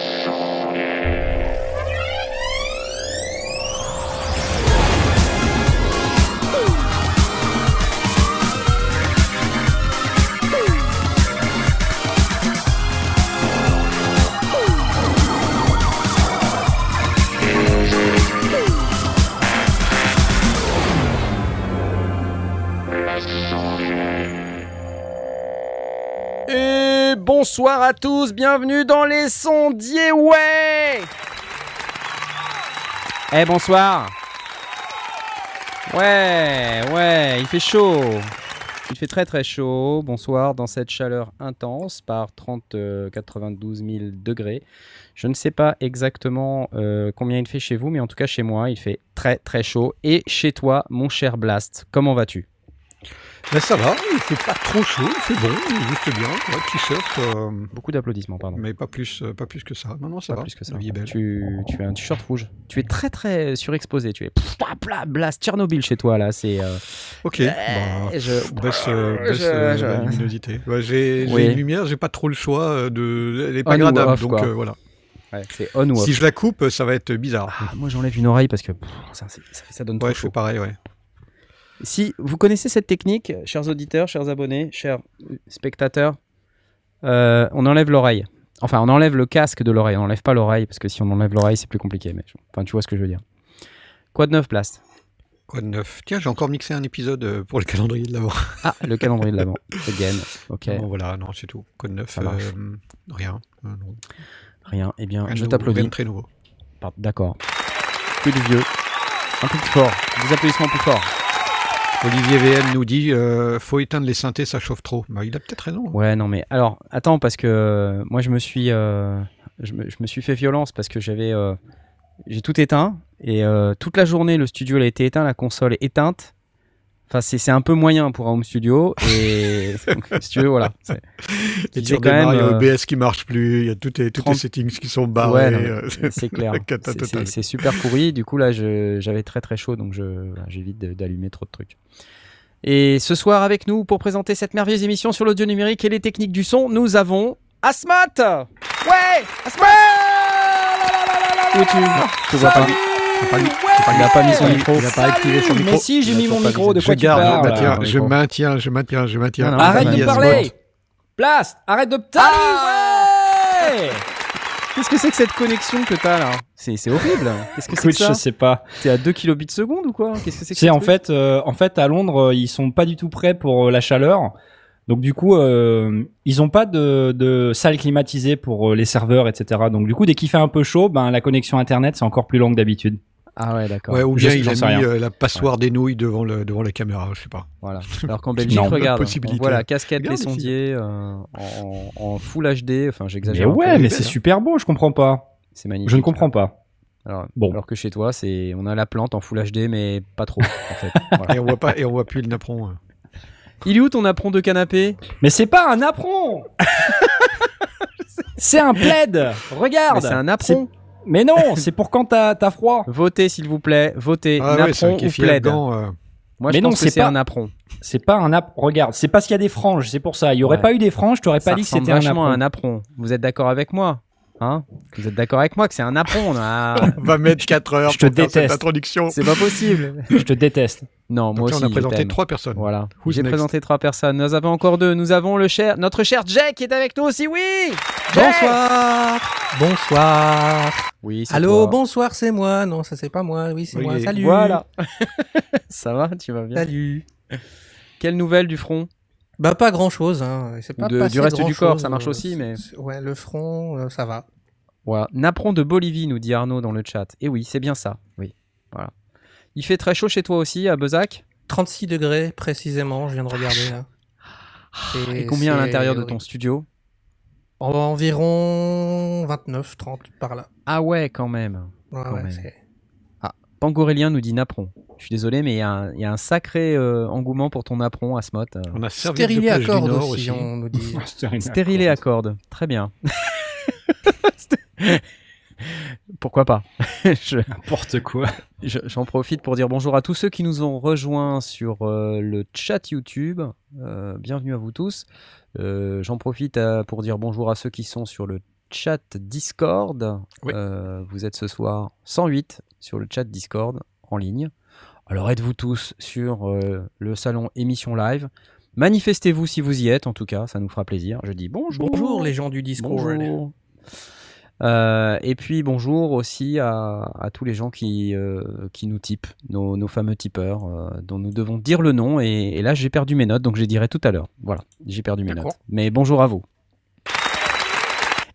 Et bonsoir à tous, bienvenue dans les sondiers, ouais. Eh bonsoir. Ouais, ouais, il fait chaud. Il fait très très chaud, bonsoir, dans cette chaleur intense par 30, euh, 92 000 degrés. Je ne sais pas exactement euh, combien il fait chez vous, mais en tout cas chez moi, il fait très très chaud. Et chez toi, mon cher Blast, comment vas-tu? Ben ça va, il fait pas trop chaud, fait bon, juste bien, ouais, t-shirt, euh, Beaucoup d'applaudissements, pardon. mais pas plus, euh, pas plus que ça. Non, non, ça Pas va. plus que ça. Vie est belle. Tu, tu as un t-shirt rouge. Tu es très très surexposé. Tu es blast Tchernobyl chez toi là. C'est. euh, Ok, bah, je- baisse, euh, je- baisse, euh, je- la luminosité. Ouais, j'ai j'ai Oui. une lumière, j'ai pas trop le choix euh, de. Elle est pas gradable, off, donc euh, voilà. Ouais, c'est on ou off. Si je la coupe, ça va être bizarre. Ah, moi j'enlève une oreille parce que pff, ça, c'est- ça, donne trop ouais, je fais chaud. pareil, ouais. Si vous connaissez cette technique, chers auditeurs, chers abonnés, chers spectateurs, euh, on enlève l'oreille. Enfin, on enlève le casque de l'oreille. On n'enlève pas l'oreille parce que si on enlève l'oreille, c'est plus compliqué. Mais enfin, tu vois ce que je veux dire. Quoi de neuf, Blast? Quoi de neuf? Tiens, j'ai encore mixé un épisode euh, pour le calendrier de l'avant. Ah, le calendrier de l'avant. Again. Ok. Bon, voilà, non, c'est tout. Quoi de neuf? Euh, Rien. Euh, non. Rien. Eh bien, Rien je de t'applaudis. rien de très nouveau. D'accord. Que du vieux. Un peu plus fort. Des applaudissements plus forts. Olivier VM nous dit euh, faut éteindre les synthés, ça chauffe trop. Bah, il a peut-être raison. Ouais, non, mais alors, attends, parce que euh, moi, je me suis, euh, je, me, suis fait violence parce que j'avais, euh, j'ai tout éteint et toute la journée, le studio a été éteint, la console est éteinte. Enfin, c'est un peu moyen pour un home studio et donc, si tu veux, voilà. Et tu quand même, il y a euh, OBS qui marche plus, il y a les, toutes 30 les settings qui sont Ouais, barrés. euh, c'est clair. C'est- super pourri. Du coup, là, j'avais très très chaud, donc j'évite d'allumer trop de trucs. Et ce soir, avec nous, pour présenter cette merveilleuse émission sur l'audio numérique et les techniques du son, nous avons Asmat Ouais Asmat Où tu pas lui. Il a pas mis son micro. Il a pas activé son micro. Mais si, j'ai mis mon micro, de quoi Je tu garde, je parles je maintiens, je maintiens, je maintiens. Arrête de parler Blast Arrête de parler ouais Qu'est-ce que c'est que cette connexion que t'as là? C'est c'est horrible. Qu'est-ce que c'est que ça? je sais pas. T'es à 2 kilobits seconde ou quoi? Qu'est-ce que c'est que C'est en fait, euh, en fait, à Londres, ils sont pas du tout prêts pour euh, la chaleur. Donc du coup, euh, ils ont pas de, de salle climatisée pour euh, les serveurs, etc. Donc du coup, dès qu'il fait un peu chaud, ben la connexion internet c'est encore plus longue que d'habitude. Ah ouais, d'accord. Ouais, ou bien il a mis rien. euh, la passoire des nouilles devant, le, devant la caméra, je sais pas. Voilà. Alors qu'en Belgique, Non, regarde, on voit la casquette des sondiers euh, en, en full HD. Enfin, Mais j'exagère. peu. ouais, mais c'est hein. super beau, je comprends pas. c'est magnifique. Je ne comprends pas. Alors, Bon. alors que chez toi, c'est on a la plante en full HD, mais pas trop. en fait. Voilà. Et on voit pas, et on voit plus le napperon. euh. Il est où ton apron de canapé? Mais c'est pas un apron C'est un plaid Mais Regarde C'est un apron. Mais non, c'est pour quand t'as t'as froid. Votez s'il vous plaît. Votez. Ah ouais, napron ou plaid afghan, euh. Moi, Mais je non, pense que c'est c'est pas- un apron. C'est pas un apron. Regarde, c'est parce qu'il y a des franges, c'est pour ça. Il y aurait Ouais. pas eu des franges, t'aurais pas dit que c'était un apron. à un apron. Vous êtes d'accord avec moi? Hein? Vous êtes d'accord avec moi que c'est un apron on a- On va mettre 4 heures Je te pour faire cette déteste. introduction. C'est pas possible. Je te déteste. Non, moi Donc là, aussi. on a présenté trois personnes. Voilà. Who's J'ai next? présenté trois personnes. Nous avons encore deux. Nous avons le cher, notre cher Jack qui est avec nous aussi. Oui. Jack Bonsoir Bonsoir Oui. c'est Allô, toi. bonsoir, c'est moi. Non, ça c'est pas moi. Oui, c'est Oui, moi. et Salut Voilà. Ça va? Tu vas bien? Salut Quelle nouvelle du front? Bah pas grand chose, hein. Pas De- du reste du corps, ça marche euh, aussi, mais- Ouais, le front, euh, ça va. Voilà. Napron de Bolivie, nous dit Arnaud dans le chat. Et oui, c'est bien ça. Oui. Voilà. Il fait très chaud chez toi aussi, à Bezac? 36 degrés précisément, je viens de regarder là. Et combien à l'intérieur de oui. ton studio? En- Environ 29, 30 par là. Ah ouais, quand même. Ouais, Quand ouais, même. c'est- Pangorélien nous dit Napron. Je suis désolé, mais il y, a un- il y a un sacré euh, engouement pour ton Napron, Asmot. Euh, On a servi de Stérilé à plage du corde Nord aussi, aussi. on nous dit. Stérilé à cordes. Très bien. Pourquoi pas? Je- N'importe quoi. je- J'en profite pour dire bonjour à tous ceux qui nous ont rejoints sur euh, le chat YouTube. Euh, bienvenue à vous tous. Euh, J'en profite euh, pour dire bonjour à ceux qui sont sur le chat Discord. Oui. Euh, vous êtes ce soir 108 sur le chat Discord en ligne. Alors êtes-vous tous sur euh, le salon émission live? Manifestez-vous si vous y êtes, en tout cas, ça nous fera plaisir. Je dis bonjour. Bonjour les gens du Discord. Bonjour. Euh, et puis bonjour aussi à, à tous les gens qui, euh, qui nous typent, nos, nos fameux tipeurs, euh, dont nous devons dire le nom. Et, et là, j'ai perdu mes notes, donc je les dirai tout à l'heure. Voilà, j'ai perdu mes notes. Mais bonjour à vous.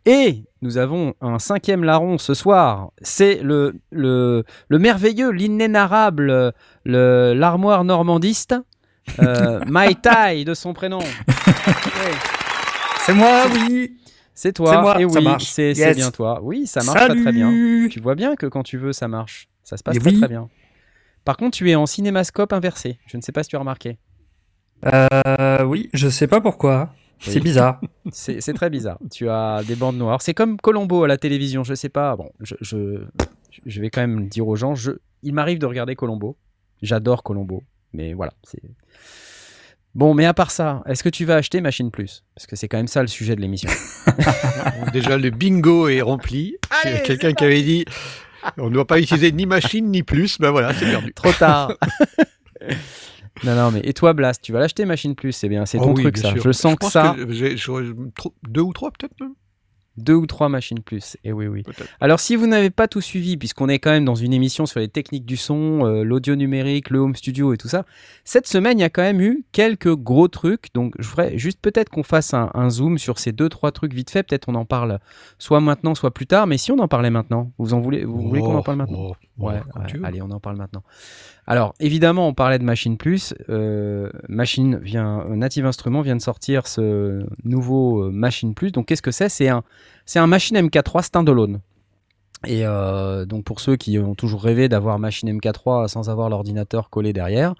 Et nous avons un cinquième larron ce soir. C'est le, le, le merveilleux, l'inénarrable, le- l'armoire normandiste, euh, Mai Tai de son prénom. C'est moi, oui. C'est toi. C'est moi, et ça oui, marche. c'est Yes. bien toi. Oui, ça marche très, très bien. Tu vois bien que quand tu veux, ça marche. Ça se passe très oui. très bien. Par contre, tu es en cinémascope inversé. Je ne sais pas si tu as remarqué. Euh, oui, je sais pas pourquoi. C'est bizarre. C'est c'est très bizarre. Tu as des bandes noires. C'est comme Colombo à la télévision. Je sais pas. Bon, je, je, je vais quand même dire aux gens. Je, il m'arrive de regarder Colombo. J'adore Colombo. Mais voilà. c'est Bon, mais à part ça, est-ce que tu vas acheter Machine Plus? Parce que c'est quand même ça le sujet de l'émission. Déjà, le bingo est rempli. Allez, C'est Quelqu'un qui avait dit on ne doit pas utiliser ni machine ni plus. Ben voilà, c'est perdu. Trop tard. non, non, mais et toi, Blast, tu vas l'acheter Machine Plus C'est bien, c'est ton Oh oui, truc ça. sûr. Je sens que ça, trop- deux ou trois peut-être même. deux ou trois Machines Plus. Et oui, oui. Peut-être. Alors, si vous n'avez pas tout suivi, puisqu'on est quand même dans une émission sur les techniques du son, euh, l'audio numérique, le home studio et tout ça, cette semaine, il y a quand même eu quelques gros trucs. Donc, je ferais juste peut-être qu'on fasse un, un zoom sur ces deux, trois trucs vite fait. Peut-être on en parle soit maintenant, soit plus tard. Mais si on en parlait maintenant, vous en voulez, vous voulez qu'on en parle maintenant? Oh, oh, Ouais, ouais, allez, on en parle maintenant. Alors, évidemment, on parlait de Machine Plus. Euh, Machine vient, euh, Native Instruments vient de sortir ce nouveau euh, Machine Plus. Donc, qu'est-ce que c'est? C'est un, c'est un Machine MK3 standalone. Et euh, donc, pour ceux qui ont toujours rêvé d'avoir Machine MK3 sans avoir l'ordinateur collé derrière,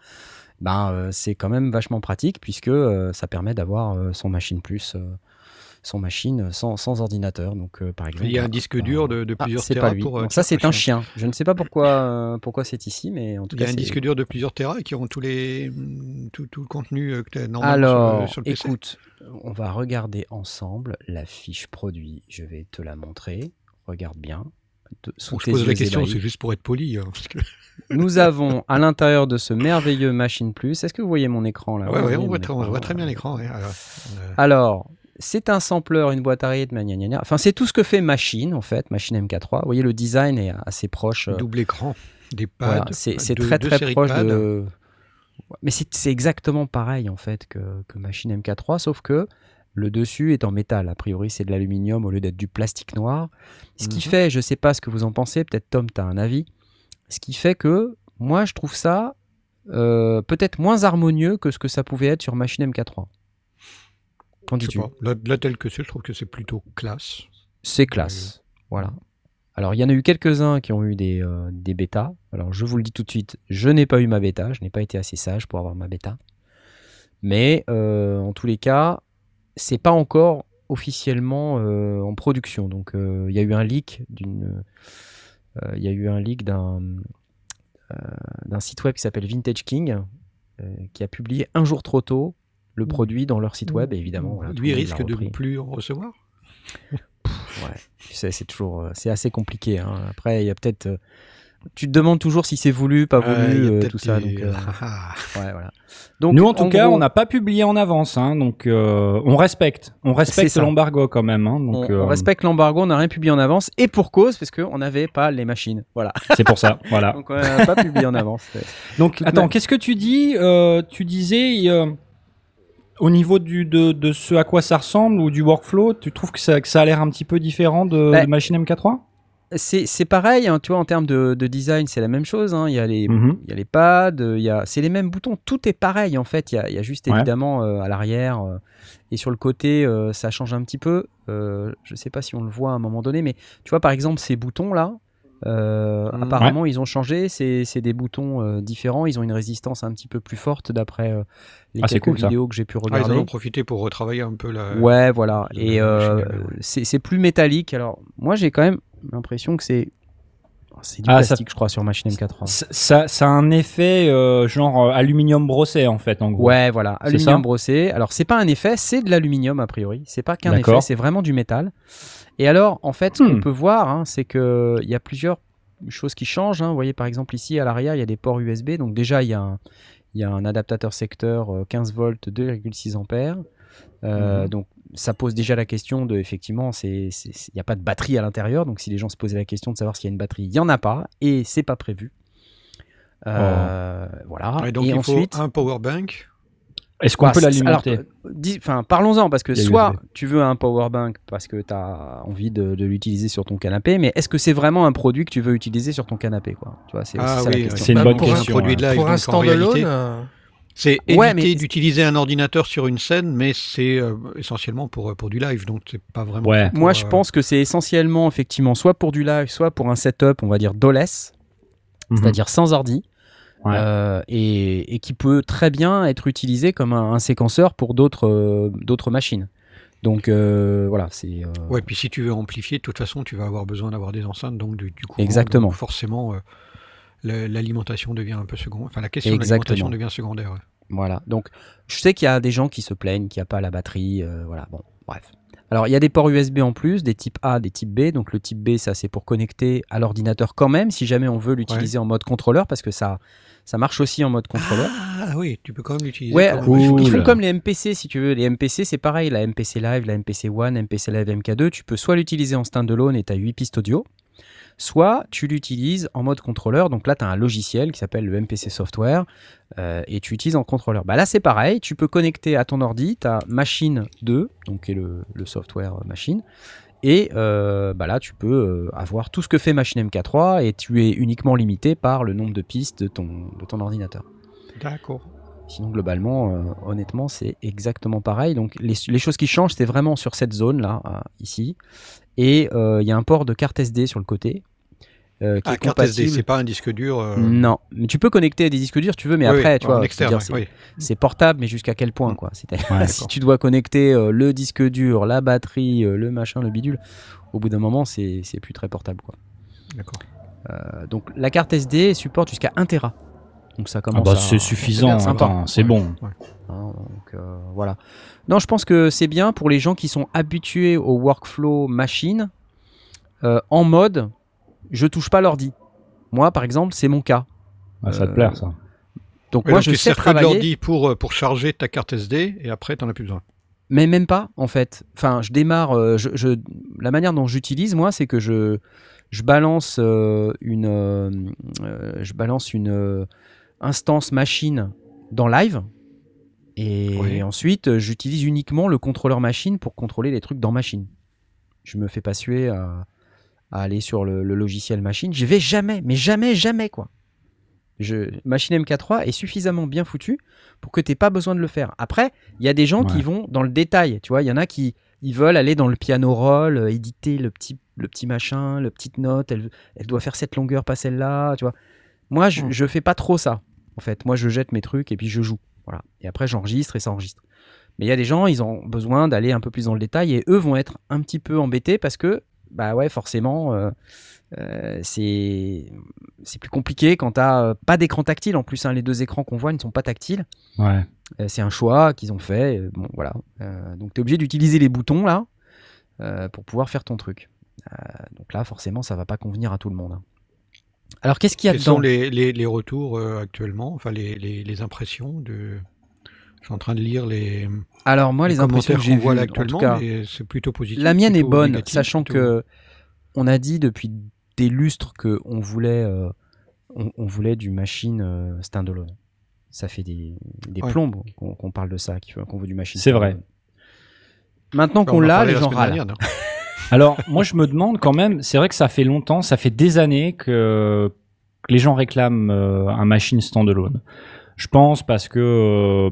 ben, euh, c'est quand même vachement pratique puisque ça permet d'avoir son Machine Plus, son machine sans, sans ordinateur. Donc, euh, par exemple, Il y a un disque dur de, de ah, plusieurs c'est téras pas lui. pour. Donc ça, c'est un chien. chien. Je ne sais pas pourquoi, euh, pourquoi c'est ici, mais en tout Il y a cas, un disque dur de plusieurs téras qui ont tous les, mm, tout, tout le contenu que tu as normalement Alors, sur, le- sur le PC. écoute, on va regarder ensemble la fiche produit. Je vais te la montrer. Regarde bien. De- sous je pose la question, c'est juste pour être poli. hein, parce que- Nous avons à l'intérieur de ce merveilleux Machine Plus. Est-ce que vous voyez mon écran là? Ah ouais, ouais, Oui, on, voit très, on écran? voit très bien l'écran. ouais. Alors, euh, Alors, c'est un sampler, une boîte à rythme, gna gna gna. Enfin, c'est tout ce que fait Machine en fait, Machine MK3. Vous voyez, le design est assez proche. euh, double écran, des pads. Voilà, c'est très très proche de. Mais c'est exactement pareil en fait que, que Machine MK3, sauf que le dessus est en métal. A priori, c'est de l'aluminium au lieu d'être du plastique noir. Ce qui Mhm. fait, je sais pas ce que vous en pensez, peut-être Tom, tu as un avis. Ce qui fait que moi, je trouve ça euh, peut-être moins harmonieux que ce que ça pouvait être sur Machine MK3. Qu'en dis-tu. Là, là, tel que c'est, je trouve que c'est plutôt classe. C'est classe. Voilà. Alors, il y en a eu quelques-uns qui ont eu des, euh, des bêtas. Alors, je vous le dis tout de suite, je n'ai pas eu ma bêta. Je n'ai pas été assez sage pour avoir ma bêta. Mais euh, en tous les cas, c'est pas encore officiellement euh, en production. Donc, euh, il y a eu un leak d'une. euh, Il y a eu un leak d'un euh, d'un site web qui s'appelle Vintage King, euh, qui a publié un jour trop tôt le produit dans leur site web. Et évidemment, voilà, Lui risque de ne plus recevoir? Ouais, tu sais, c'est toujours, euh, c'est assez compliqué. hein. Après, il y a peut-être, euh, tu te demandes toujours si c'est voulu, pas voulu, Euh, tout ça. des- Donc, euh, Ah, ah. ouais, voilà. Donc, Nous, en tout cas, gros, on n'a pas publié en avance, hein, donc euh, on respecte, on respecte l'embargo quand même. Hein, on, donc on respecte l'embargo, on n'a rien publié en avance, et pour cause, parce qu'on n'avait pas les machines. Voilà. c'est pour ça. Voilà. Donc, on n'a pas publié en avance. Donc, attends, qu'est-ce que tu dis Tu disais au niveau du, de, de ce à quoi ça ressemble ou du workflow, tu trouves que ça, que ça a l'air un petit peu différent de, Bah, de Machine MK3 C'est pareil, hein, tu vois, en termes de, de design, c'est la même chose. hein. Il y a les, Mhm. il y a les pads, euh, c'est les mêmes boutons, tout est pareil en fait. Il y a, il y a juste Ouais. évidemment euh, à l'arrière euh, et sur le côté, euh, ça change un petit peu. Je sais pas si on le voit à un moment donné, mais tu vois par exemple ces boutons là, euh, Mhm. apparemment ils ont changé. C'est des boutons euh, différents, ils ont une résistance un petit peu plus forte d'après euh, les Ah, quelques cool, ça. vidéos que j'ai pu Ah, ils regarder. en ont profité pour retravailler un peu la. Ouais, voilà. la Et euh, c'est plus métallique. Alors, moi, j'ai quand même l'impression que c'est C'est du Ah, ça- plastique, je crois, sur machine M4. Ça, ça, ça a un effet euh, genre euh, aluminium brossé en fait en gros. Ouais, voilà, C'est aluminium brossé. Alors, c'est pas un effet, c'est de l'aluminium a priori. C'est pas qu'un effet, c'est vraiment du métal. Et alors, en fait, ce Hmm. qu'on peut voir, hein, c'est que il y a plusieurs choses qui changent. hein. Vous voyez, par exemple, ici à l'arrière, il y a des ports USB. Donc déjà, il y a un, il y a un adaptateur secteur euh, 15 volts 2,6 ampères. Euh, Mhm. Donc ça pose déjà la question de effectivement, il n'y a pas de batterie à l'intérieur. Donc si les gens se posaient la question de savoir s'il y a une batterie, il n'y en a pas et c'est pas prévu. Euh, Voilà. Et donc et il ensuite, faut un power bank. Est-ce qu'on bah, peut l'alimenter euh, Enfin, parlons-en parce que soit USB. tu veux un power bank parce que tu as envie de, de l'utiliser sur ton canapé, mais est-ce que c'est vraiment un produit que tu veux utiliser sur ton canapé quoi? Tu vois, c'est aussi Ah oui. C'est une Bah, bonne pour un question. produit ouais. de live. Pour un standalone, euh, C'est Ouais, éviter mais- d'utiliser un ordinateur sur une scène, mais c'est euh, essentiellement pour, pour du live, donc c'est pas vraiment. Ouais. pour, Moi, je euh, pense que c'est essentiellement effectivement soit pour du live, soit pour un setup, on va dire DOLES, Mhm. c'est-à-dire sans ordi, Ouais. euh, et, et qui peut très bien être utilisé comme un, un séquenceur pour d'autres euh, d'autres machines. Donc euh, voilà, c'est euh, Ouais, puis si tu veux amplifier, de toute façon, tu vas avoir besoin d'avoir des enceintes, donc du, du courant. Exactement. donc forcément, euh, l'alimentation devient un peu secondaire. Enfin, la question de l'alimentation devient secondaire. ouais. Voilà. Donc, je sais qu'il y a des gens qui se plaignent qu'il n'y a pas la batterie. euh, voilà. Bon, bref. Alors, il y a des ports USB en plus, des types A, des types B. Donc, le type B, ça, c'est pour connecter à l'ordinateur quand même, si jamais on veut l'utiliser en mode contrôleur, parce que ça, ça marche aussi en mode contrôleur. Ah oui, tu peux quand même l'utiliser. Ouais, comme- cool. ils font- comme les MPC si tu veux. Les MPC, c'est pareil. La MPC Live, la MPC One, MPC Live MK2, tu peux soit l'utiliser en standalone et tu as 8 pistes audio, soit tu l'utilises en mode contrôleur. Donc là, tu as un logiciel qui s'appelle le MPC Software euh, et tu utilises en contrôleur. Bah là, c'est pareil. Tu peux connecter à ton ordi ta machine 2, donc qui est le, le software euh, machine. Et euh, bah là, tu peux avoir tout ce que fait Machine MK3 et tu es uniquement limité par le nombre de pistes de ton, de ton ordinateur. D'accord. Sinon, globalement, euh, honnêtement, c'est exactement pareil. Donc, les, les choses qui changent, c'est vraiment sur cette zone-là, euh, ici. Et euh, il y a un port de carte SD sur le côté. qui Ah, est carte compatible. SD, c'est pas un disque dur. Non, mais tu peux connecter à des disques durs, tu veux, mais oui, après, oui, tu vois, c'est oui. portable, mais jusqu'à quel point, quoi. C'est- Ouais, si tu dois connecter le disque dur, la batterie, le machin, le bidule, au bout d'un moment, c'est plus très portable, quoi. D'accord. Donc, la carte SD supporte jusqu'à 1 Tera. Donc, ça Ah commence bah à- c'est suffisant, c'est Ouais, bon. ouais. Donc euh, voilà. Non, je pense que c'est bien pour les gens qui sont habitués au workflow machine euh, en mode je touche pas l'ordi. Moi, par exemple, c'est mon cas. Ah, ça te Euh, plaire ça. Donc moi, donc je tu sais de travailler, l'ordi pour, euh, pour charger ta carte SD et après, tu n'en as plus besoin. mais même pas en fait. Enfin, je démarre. je, je- la manière dont j'utilise moi, c'est que je je balance euh, une je balance une euh, instance machine dans live. Et ensuite, euh, j'utilise uniquement le contrôleur machine pour contrôler les trucs dans machine. Je me fais pas suer à, à aller sur le, le logiciel machine. J'y vais jamais, mais jamais, jamais quoi. Je, machine MK3 est suffisamment bien foutu pour que tu pas besoin de le faire. Après, il y a des gens qui vont dans le détail. Tu vois, il y en a qui ils veulent aller dans le piano roll, euh, éditer le petit, le petit machin, le petite note. Elle, elle doit faire cette longueur, pas celle-là. Tu vois. Moi, je, Mm. je fais pas trop ça. En fait, moi, je jette mes trucs et puis je joue. Voilà. Et après, j'enregistre et ça enregistre. Mais il y a des gens, ils ont besoin d'aller un peu plus dans le détail et eux vont être un petit peu embêtés parce que, bah ouais, forcément, euh, euh, c'est plus compliqué quand t'as euh, pas d'écran tactile. En plus, hein, les deux écrans qu'on voit ne sont pas tactiles. Ouais. C'est un choix qu'ils ont fait. bon, voilà. Donc, tu es obligé d'utiliser les boutons là pour pouvoir faire ton truc. Donc là, forcément, ça va pas convenir à tout le monde. hein. Alors, qu'est-ce qu'il y a Quels dedans? sont les, les, les retours euh, actuellement? Enfin, les, les, les impressions de. Je suis en train de lire les, Alors, moi, les, impressions que j'ai vues, là en tout actuellement, c'est plutôt positif. La mienne est bonne, négatif, sachant plutôt- que on a dit depuis des lustres que on voulait, euh, on, on voulait du machine euh, standalone. Ça fait des, des Ouais. plombes qu'on parle de ça, qu'on veut du machine. C'est vrai. Maintenant qu'on l'a, les gens râlent. Alors, moi, je me demande quand même, c'est vrai que ça fait longtemps, ça fait des années que, les gens réclament euh, un machine standalone. Je pense parce que, euh,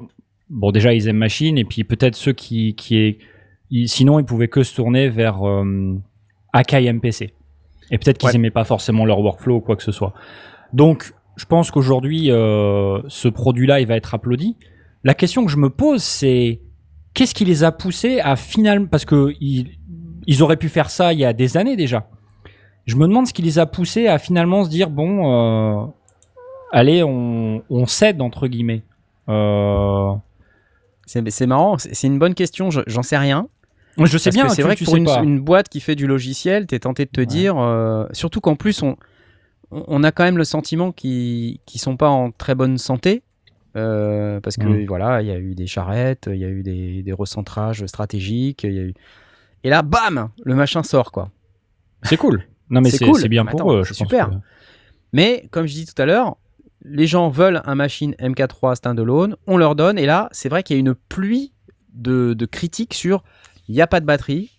bon, déjà, ils aiment machine, et puis peut-être ceux qui, qui est, ils- sinon, ils pouvaient que se tourner vers euh, Akai MPC. Et peut-être qu'ils Ouais. aimaient pas forcément leur workflow ou quoi que ce soit. Donc, je pense qu'aujourd'hui, euh, ce produit-là, il va être applaudi. La question que je me pose, c'est qu'est-ce qui les a poussés à finalement, parce que ils, ils auraient pu faire ça il y a des années déjà. Je me demande ce qui les a poussés à finalement se dire bon, euh, allez, on, on cède entre guillemets. Euh, C'est marrant, c'est une bonne question, je- j'en sais rien. je sais Parce bien, c'est vrai que pour une, une boîte qui fait du logiciel, t'es tenté de te dire, euh, surtout qu'en plus on, on a quand même le sentiment qu'ils qu'ils sont pas en très bonne santé. euh, parce que Mm. voilà, il y a eu des charrettes, il y a eu des, des recentrages stratégiques, il y a eu... et là, bam, le machin sort quoi. C'est cool. Non mais C'est cool. bien Mais pour attends, eux. c'est je pense super. que- Mais comme je dis tout à l'heure, les gens veulent un machine MK3 standalone, on leur donne, et là, c'est vrai qu'il y a une pluie de, de critiques sur il n'y a pas de batterie,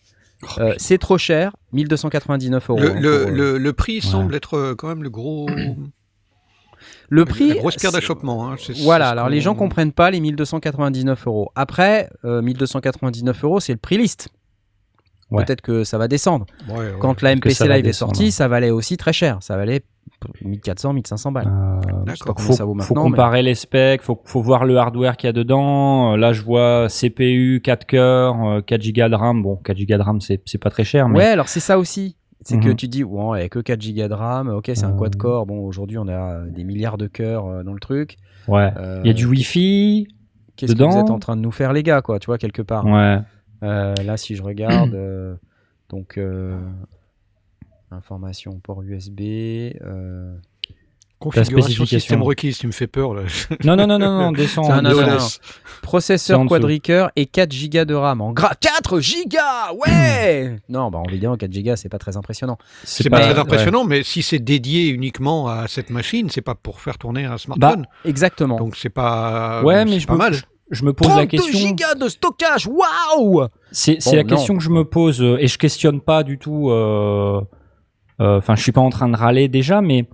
euh, c'est trop cher, 1299 euros. Le, hein, le, pour, euh, le, le prix semble être euh, quand même le gros. le prix. La grosse pierre d'achoppement. hein, Voilà, alors les gens qu'on- comprennent pas les 1299 euros. Après, euh, 1299 euros, c'est le prix liste. Ouais. Peut-être que ça va descendre. Ouais, ouais. Quand la MPC Live est sortie, ça valait aussi très cher. Ça valait 1400, 1500 balles. Euh, Je sais pas faut, ça vaut faut mais- comparer les specs, faut, faut voir le hardware qu'il y a dedans. Euh, Là, je vois CPU, 4 cœurs, euh, 4 Go de RAM. Bon, 4 Go de RAM, c'est pas très cher, mais Ouais, alors c'est ça aussi. C'est que Mhm. tu dis, ouais, il y a que 4 Go de RAM, ok, c'est un Euh. quad-core. Bon, aujourd'hui, on a euh, des milliards de cœurs euh, dans le truc. ouais. Euh, Il y a du Wi-Fi. Qu'est-ce que vous êtes en train de nous faire, les gars, quoi, tu vois, quelque part. Ouais. Euh, là, si je regarde, euh, donc, euh, information port USB. euh, Configuration spécification. système requise, tu me fais peur là. Non, non, non, non, non, descends. Non, non, non, descends. non. C'est processeur quadricœur et 4 Go de RAM en gras. 4 Go Ouais Non, bah, en vidéo, 4 Go, c'est pas très impressionnant. C'est pas, très ouais. impressionnant, mais si c'est dédié uniquement à cette machine, c'est pas pour faire tourner un Bah, smartphone. Exactement. Donc c'est pas. Ouais, mais je pas me, mal. je, je me pose la 32 question. gigas de stockage Waouh C'est Bon, la non. question que je me pose euh, et je questionne pas du tout. euh, euh, Enfin, je suis pas en train de râler déjà, mais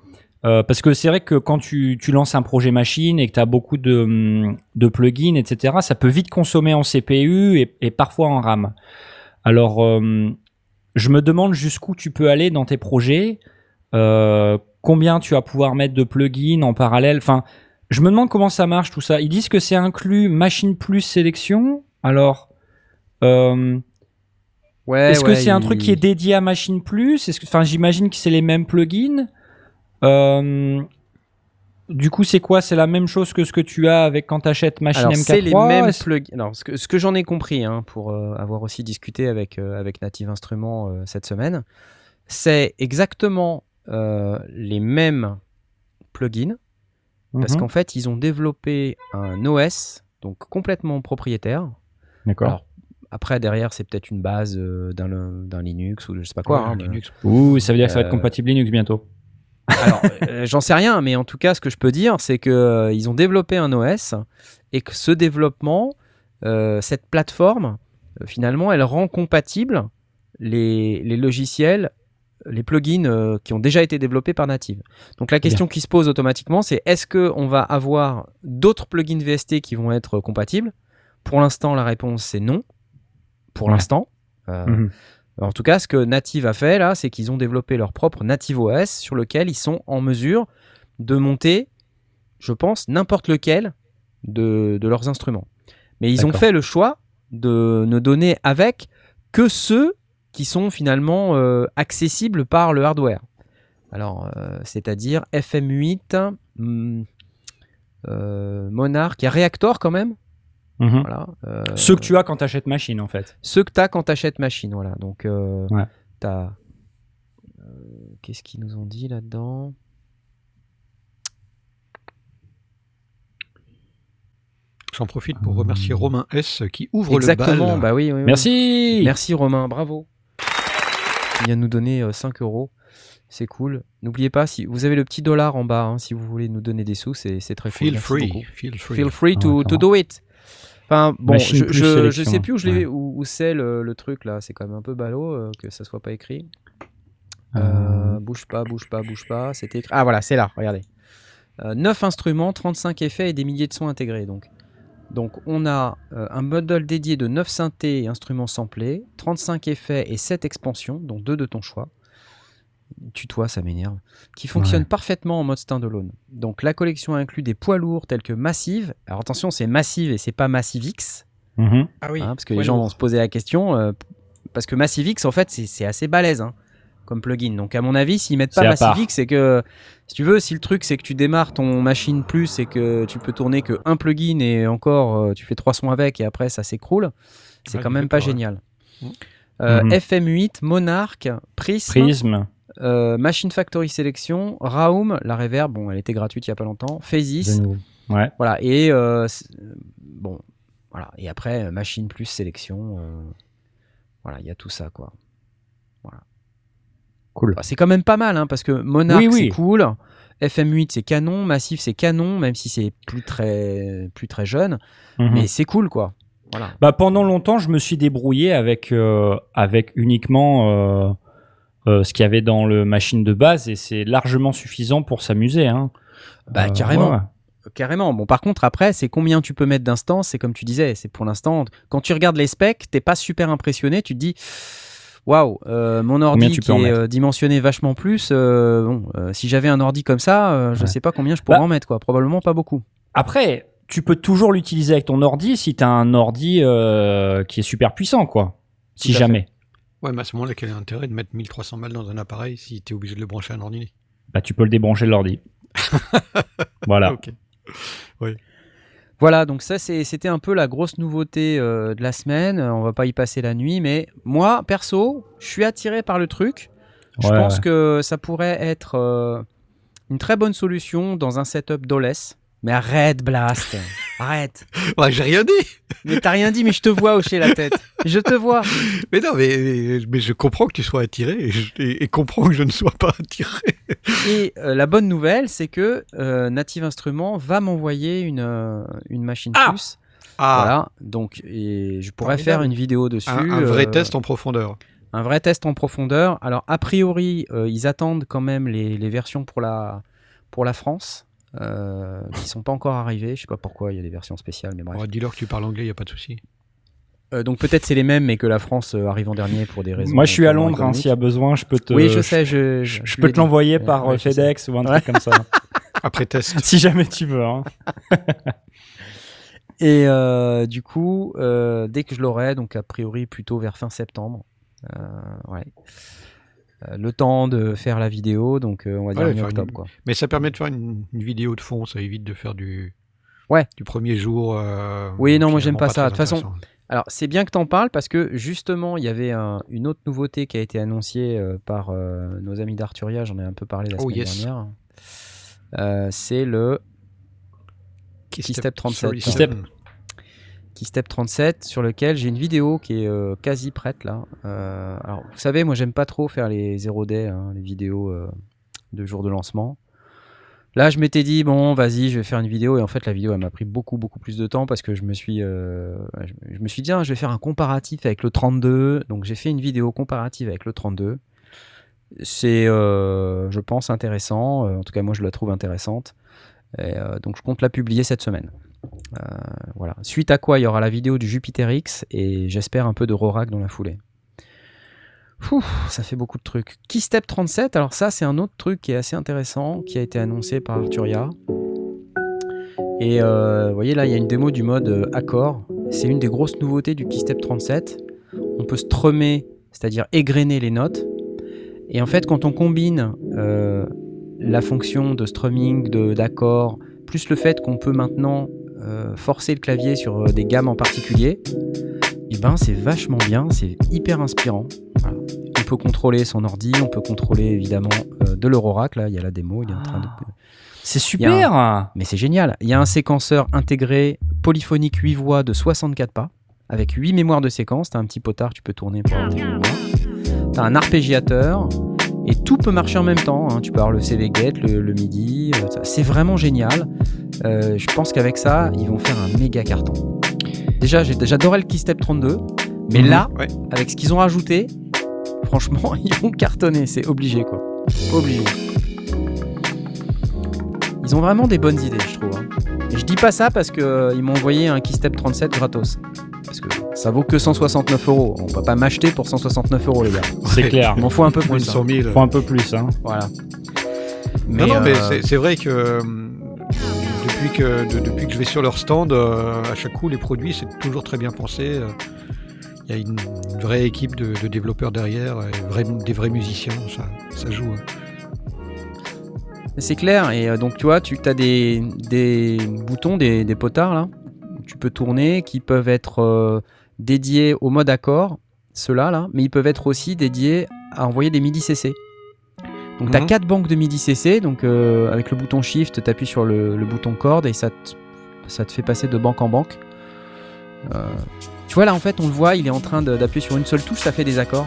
euh, parce que c'est vrai que quand tu, tu lances un projet machine et que tu as beaucoup de, de plugins, etc., ça peut vite consommer en CPU et, et parfois en RAM. Alors, euh, je me demande jusqu'où tu peux aller dans tes projets, euh, combien tu vas pouvoir mettre de plugins en parallèle. Enfin, je me demande comment ça marche tout ça. Ils disent que c'est inclus machine plus sélection. Alors, euh, Ouais, est-ce que c'est un truc qui est dédié à Machine Plus? Est-ce que, enfin, j'imagine que c'est les mêmes plugins. Euh, du coup, c'est quoi? C'est la même chose que ce que tu as avec quand tu achètes Machine Alors, MK3 c'est les mêmes plugins. Alors, ce que, ce que j'en ai compris, hein, pour euh, avoir aussi discuté avec, euh, avec Native Instruments euh, cette semaine, c'est exactement les mêmes plugins, parce Mhm. qu'en fait, ils ont développé un OS, donc complètement propriétaire. D'accord. Alors, après, derrière, c'est peut-être une base euh, d'un Linux ou je sais pas quoi. Ouais, hein, mais- Linux. Ouh, ça veut dire que ça va être Euh, compatible Linux bientôt. Alors, euh, j'en sais rien, mais en tout cas, ce que je peux dire, c'est que euh, ils ont développé un OS et que ce développement, euh, cette plateforme, euh, finalement, elle rend compatible les, les logiciels, les plugins euh, qui ont déjà été développés par Native. Donc la question qui se pose automatiquement, c'est est-ce que on va avoir d'autres plugins VST qui vont être compatibles? Pour l'instant, la réponse c'est non. Pour Ouais. l'instant. Euh, Mhm. en tout cas, ce que Native a fait là, c'est qu'ils ont développé leur propre Native OS sur lequel ils sont en mesure de monter, je pense, n'importe lequel de, de leurs instruments. Mais ils ont fait le choix de ne donner avec que ceux qui sont finalement euh, accessibles par le hardware. Alors, euh, c'est-à-dire FM8, hum, euh, Monarch, il y a Reactor quand même. Mhm. Voilà, euh, Ceux que tu as quand tu achètes Machine, en fait. ceux que tu as quand tu achètes machine. Voilà. Donc, euh, Ouais. t'as. euh, Qu'est-ce qu'ils nous ont dit là-dedans? J'en profite pour remercier Romain S qui ouvre Exactement, le bal. bah oui, oui, oui. Merci. Merci Romain, bravo. Vient nous donner euh, 5 euros. C'est cool. N'oubliez pas, si vous avez le petit dollar en bas, hein, si vous voulez nous donner des sous, c'est c'est très cool. Feel Merci free, beaucoup. feel free. Feel free to, Ah, to do it. Enfin, bon, Machine je, je, sais plus où, je l'ai- ouais. où, où c'est le, le truc là. C'est quand même un peu ballot euh, que ça soit pas écrit. Euh, Euh, bouge pas, bouge pas, bouge pas. C'était écrit. Ah voilà, c'est là, regardez. 9 instruments, 35 effets et des milliers de sons intégrés. Donc, donc on a euh, un module dédié de 9 synthés et instruments samplés, 35 effets et 7 expansions, dont 2 de ton choix. Tutoie, ça m'énerve. Qui fonctionne Ouais. parfaitement en mode standalone. Donc la collection inclut des poids lourds tels que Massive. Alors attention, c'est Massive et c'est pas Massive X. mhm. Ah oui. Hein, parce que les gens lourd. vont se poser la question. euh, parce que Massive X, en fait, c'est c'est assez balèze. hein. Comme plugin. Donc à mon avis, s'ils mettent pas X, c'est que si tu veux, si le truc c'est que tu démarres ton machine plus et que tu peux tourner que un plugin et encore euh, tu fais trois sons avec et après ça s'écroule, c'est quand même pas génial. Euh, Mhm. FM8, Monarch, Prism, Prism. euh, Machine Factory Selection, Raum, la Reverb, bon, elle était gratuite il y a pas longtemps, Phasis. Ouais. voilà, et euh, bon, voilà, et après Machine plus Sélection, euh, voilà, il y a tout ça quoi. Cool. Bah, c'est quand même pas mal, hein, parce que Monarch Oui, oui. c'est cool, FM8 c'est canon, Massif c'est canon, même si c'est plus très, plus très jeune, Mhm. mais c'est cool quoi. Voilà. Bah, pendant longtemps, je me suis débrouillé avec, euh, avec uniquement euh, euh, ce qu'il y avait dans le machine de base et c'est largement suffisant pour s'amuser. Hein. Bah, carrément. ouais. Carrément. Bon, par contre, après, c'est combien tu peux mettre d'instances. C'est comme tu disais, c'est pour l'instant. Quand tu regardes les specs, t'es pas super impressionné. Tu te dis, waouh, euh, mon ordi qui est euh, dimensionné vachement plus. euh, bon, euh, si j'avais un ordi comme ça, euh, je Ouais. sais pas combien je pourrais Bah. en mettre. Quoi. Probablement pas beaucoup. Après, tu peux toujours l'utiliser avec ton ordi si tu as un ordi euh, qui est super puissant, quoi. Si jamais. Ouais, mais à ce moment-là, quel est l'intérêt de mettre 1300 balles dans un appareil si tu es obligé de le brancher à un ordi? Bah, tu peux le débrancher de l'ordi. voilà. Ok. Voilà, donc ça, c'est- c'était un peu la grosse nouveauté euh, de la semaine. On va pas y passer la nuit, mais moi, perso, je suis attiré par le truc. Je pense que ça pourrait être euh, une très bonne solution dans un setup DOLES. Mais arrête, Blast. arrête. Ouais, j'ai rien dit Mais t'as rien dit, mais je te vois hocher la tête. Je te vois. Mais non, mais, mais, je comprends que tu sois attiré et, je, et, et comprends que je ne sois pas attiré. Et euh, la bonne nouvelle, c'est que euh, Native Instruments va m'envoyer une, euh, une machine Ah plus. Ah, Voilà. Donc, et je pourrais Formidable. faire une vidéo dessus. un, un vrai test en profondeur. un vrai test en profondeur. Alors, a priori, ils attendent quand même les, les versions pour la, pour la France, euh, qui sont pas encore arrivées. Je sais pas pourquoi, il y a des versions spéciales, mais bref. Ouais, Dis-leur que tu parles anglais, il n'y a pas de souci. Euh, donc peut-être c'est les mêmes, mais que la France euh, arrive en dernier pour des raisons. Moi, je suis à purement Londres. hein. S'il y a besoin, je peux te. Oui, je sais, je, Je, je je peux te l'envoyer par ouais, euh. FedEx ou un Ouais. truc comme ça. Après test. si jamais tu veux. Hein. Et euh, du coup, euh, dès que je l'aurai, donc a priori plutôt vers fin septembre, euh, ouais. Euh, le temps de faire la vidéo, donc euh, on va dire Ouais, mi-octobre. Quoi. Mais ça permet de faire une, une vidéo de fond, ça évite de faire du, Ouais. du premier jour. euh, Oui, non, moi, j'aime pas ça. De toute façon. Alors, c'est bien que tu en parles parce que justement, il y avait un- une autre nouveauté qui a été annoncée euh, par euh, nos amis d'Arturia. J'en ai un peu parlé la Oh, semaine yes. dernière. C'est le Keystep 37. Keystep. Keystep 37 sur lequel j'ai une vidéo qui est euh, quasi prête là. Euh, alors, vous savez, moi, j'aime pas trop faire les 0D, hein, les vidéos euh, de jour de lancement. Là, je m'étais dit, bon, vas-y, je vais faire une vidéo. Et en fait, la vidéo, elle m'a pris beaucoup, beaucoup plus de temps parce que je me suis, je, me suis dit, je vais faire un comparatif avec le 32. Donc, j'ai fait une vidéo comparative avec le 32. C'est, je pense, intéressant. En tout cas, moi, je la trouve intéressante. Et, donc, je compte la publier cette semaine. Euh, voilà. Suite à quoi, il y aura la vidéo du Jupiter X et j'espère un peu de Rorac dans la foulée. Ça fait beaucoup de trucs. Keystep 37, alors ça c'est un autre truc qui est assez intéressant, qui a été annoncé par Arturia. Et euh, vous voyez là, il y a une démo du mode euh, accord. C'est une des grosses nouveautés du Keystep 37. On peut strummer, c'est-à-dire égrener les notes. Et en fait, quand on combine la fonction de strumming, d'accord, plus le fait qu'on peut maintenant euh, forcer le clavier sur euh, des gammes en particulier, et ben c'est vachement bien, c'est hyper inspirant. Voilà. On peut contrôler son ordi, on peut contrôler évidemment euh, de l'Eurorack, là il y a la démo, il est en train de... C'est Il y a super. Mais c'est génial, il y a un séquenceur intégré polyphonique 8 voix de 64 pas, avec 8 mémoires de séquence, t'as un petit potard, tu peux tourner pour. T'as un arpégiateur, et tout peut marcher en même temps, hein. tu peux avoir le CV Get, le, le MIDI, euh, c'est vraiment génial. Euh, je pense qu'avec ça, ils vont faire un méga carton. Déjà, j'ai- j'adorais le Keystep 32, mais Mhm. là, Ouais. avec ce qu'ils ont rajouté, franchement, ils vont cartonner, c'est obligé quoi. Obligé. Ils ont vraiment des bonnes idées, je trouve. hein. Et je dis pas ça parce qu'ils m'ont envoyé un Keystep 37 gratos. Parce que ça vaut que 169 euros. On va pas m'acheter pour 169 euros, les gars. C'est clair. Il m'en faut un peu plus. hein. 100 000. Faut un peu plus. Hein. Voilà. non, non, mais euh, c'est- c'est vrai que euh, depuis que, de- depuis que je vais sur leur stand, euh, à chaque coup, les produits, c'est toujours très bien pensé. euh, Il y a une, une vraie équipe de, de développeurs derrière, et des vrais musiciens, ça, ça joue. hein. C'est clair, et euh, donc tu vois, tu as des, des boutons, des, des potards là, tu peux tourner, qui peuvent être euh, dédiés au mode accord, ceux-là là, mais ils peuvent être aussi dédiés à envoyer des MIDI CC. Donc tu as Mhm. quatre banques de MIDI CC, donc euh, avec le bouton Shift, tu appuies sur le, le bouton corde et ça te, ça te fait passer de banque en banque. Euh, tu vois là en fait on le voit, il est en train d'appuyer sur une seule touche, ça fait des accords.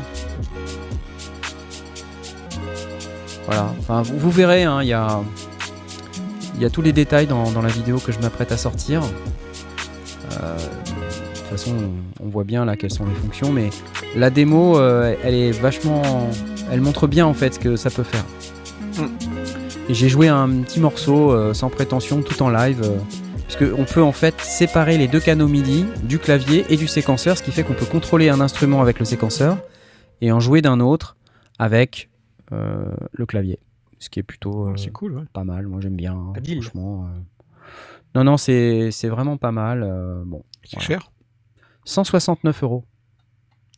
Voilà, enfin, vous, vous verrez, hein, il y, a, il y a tous les détails dans, dans la vidéo que je m'apprête à sortir. Euh, de toute façon, on, on voit bien là quelles sont les fonctions, mais la démo, euh, elle est vachement. Elle montre bien en fait ce que ça peut faire. Et j'ai joué un petit morceau euh, sans prétention, tout en live. euh, puisque on peut en fait séparer les deux canaux MIDI du clavier et du séquenceur, ce qui fait qu'on peut contrôler un instrument avec le séquenceur et en jouer d'un autre avec euh, le clavier. Ce qui est plutôt euh, C'est cool, ouais. pas mal, moi j'aime bien, franchement. euh. Non, non, c'est vraiment pas mal. euh, bon, C'est Voilà. cher? 169 euros.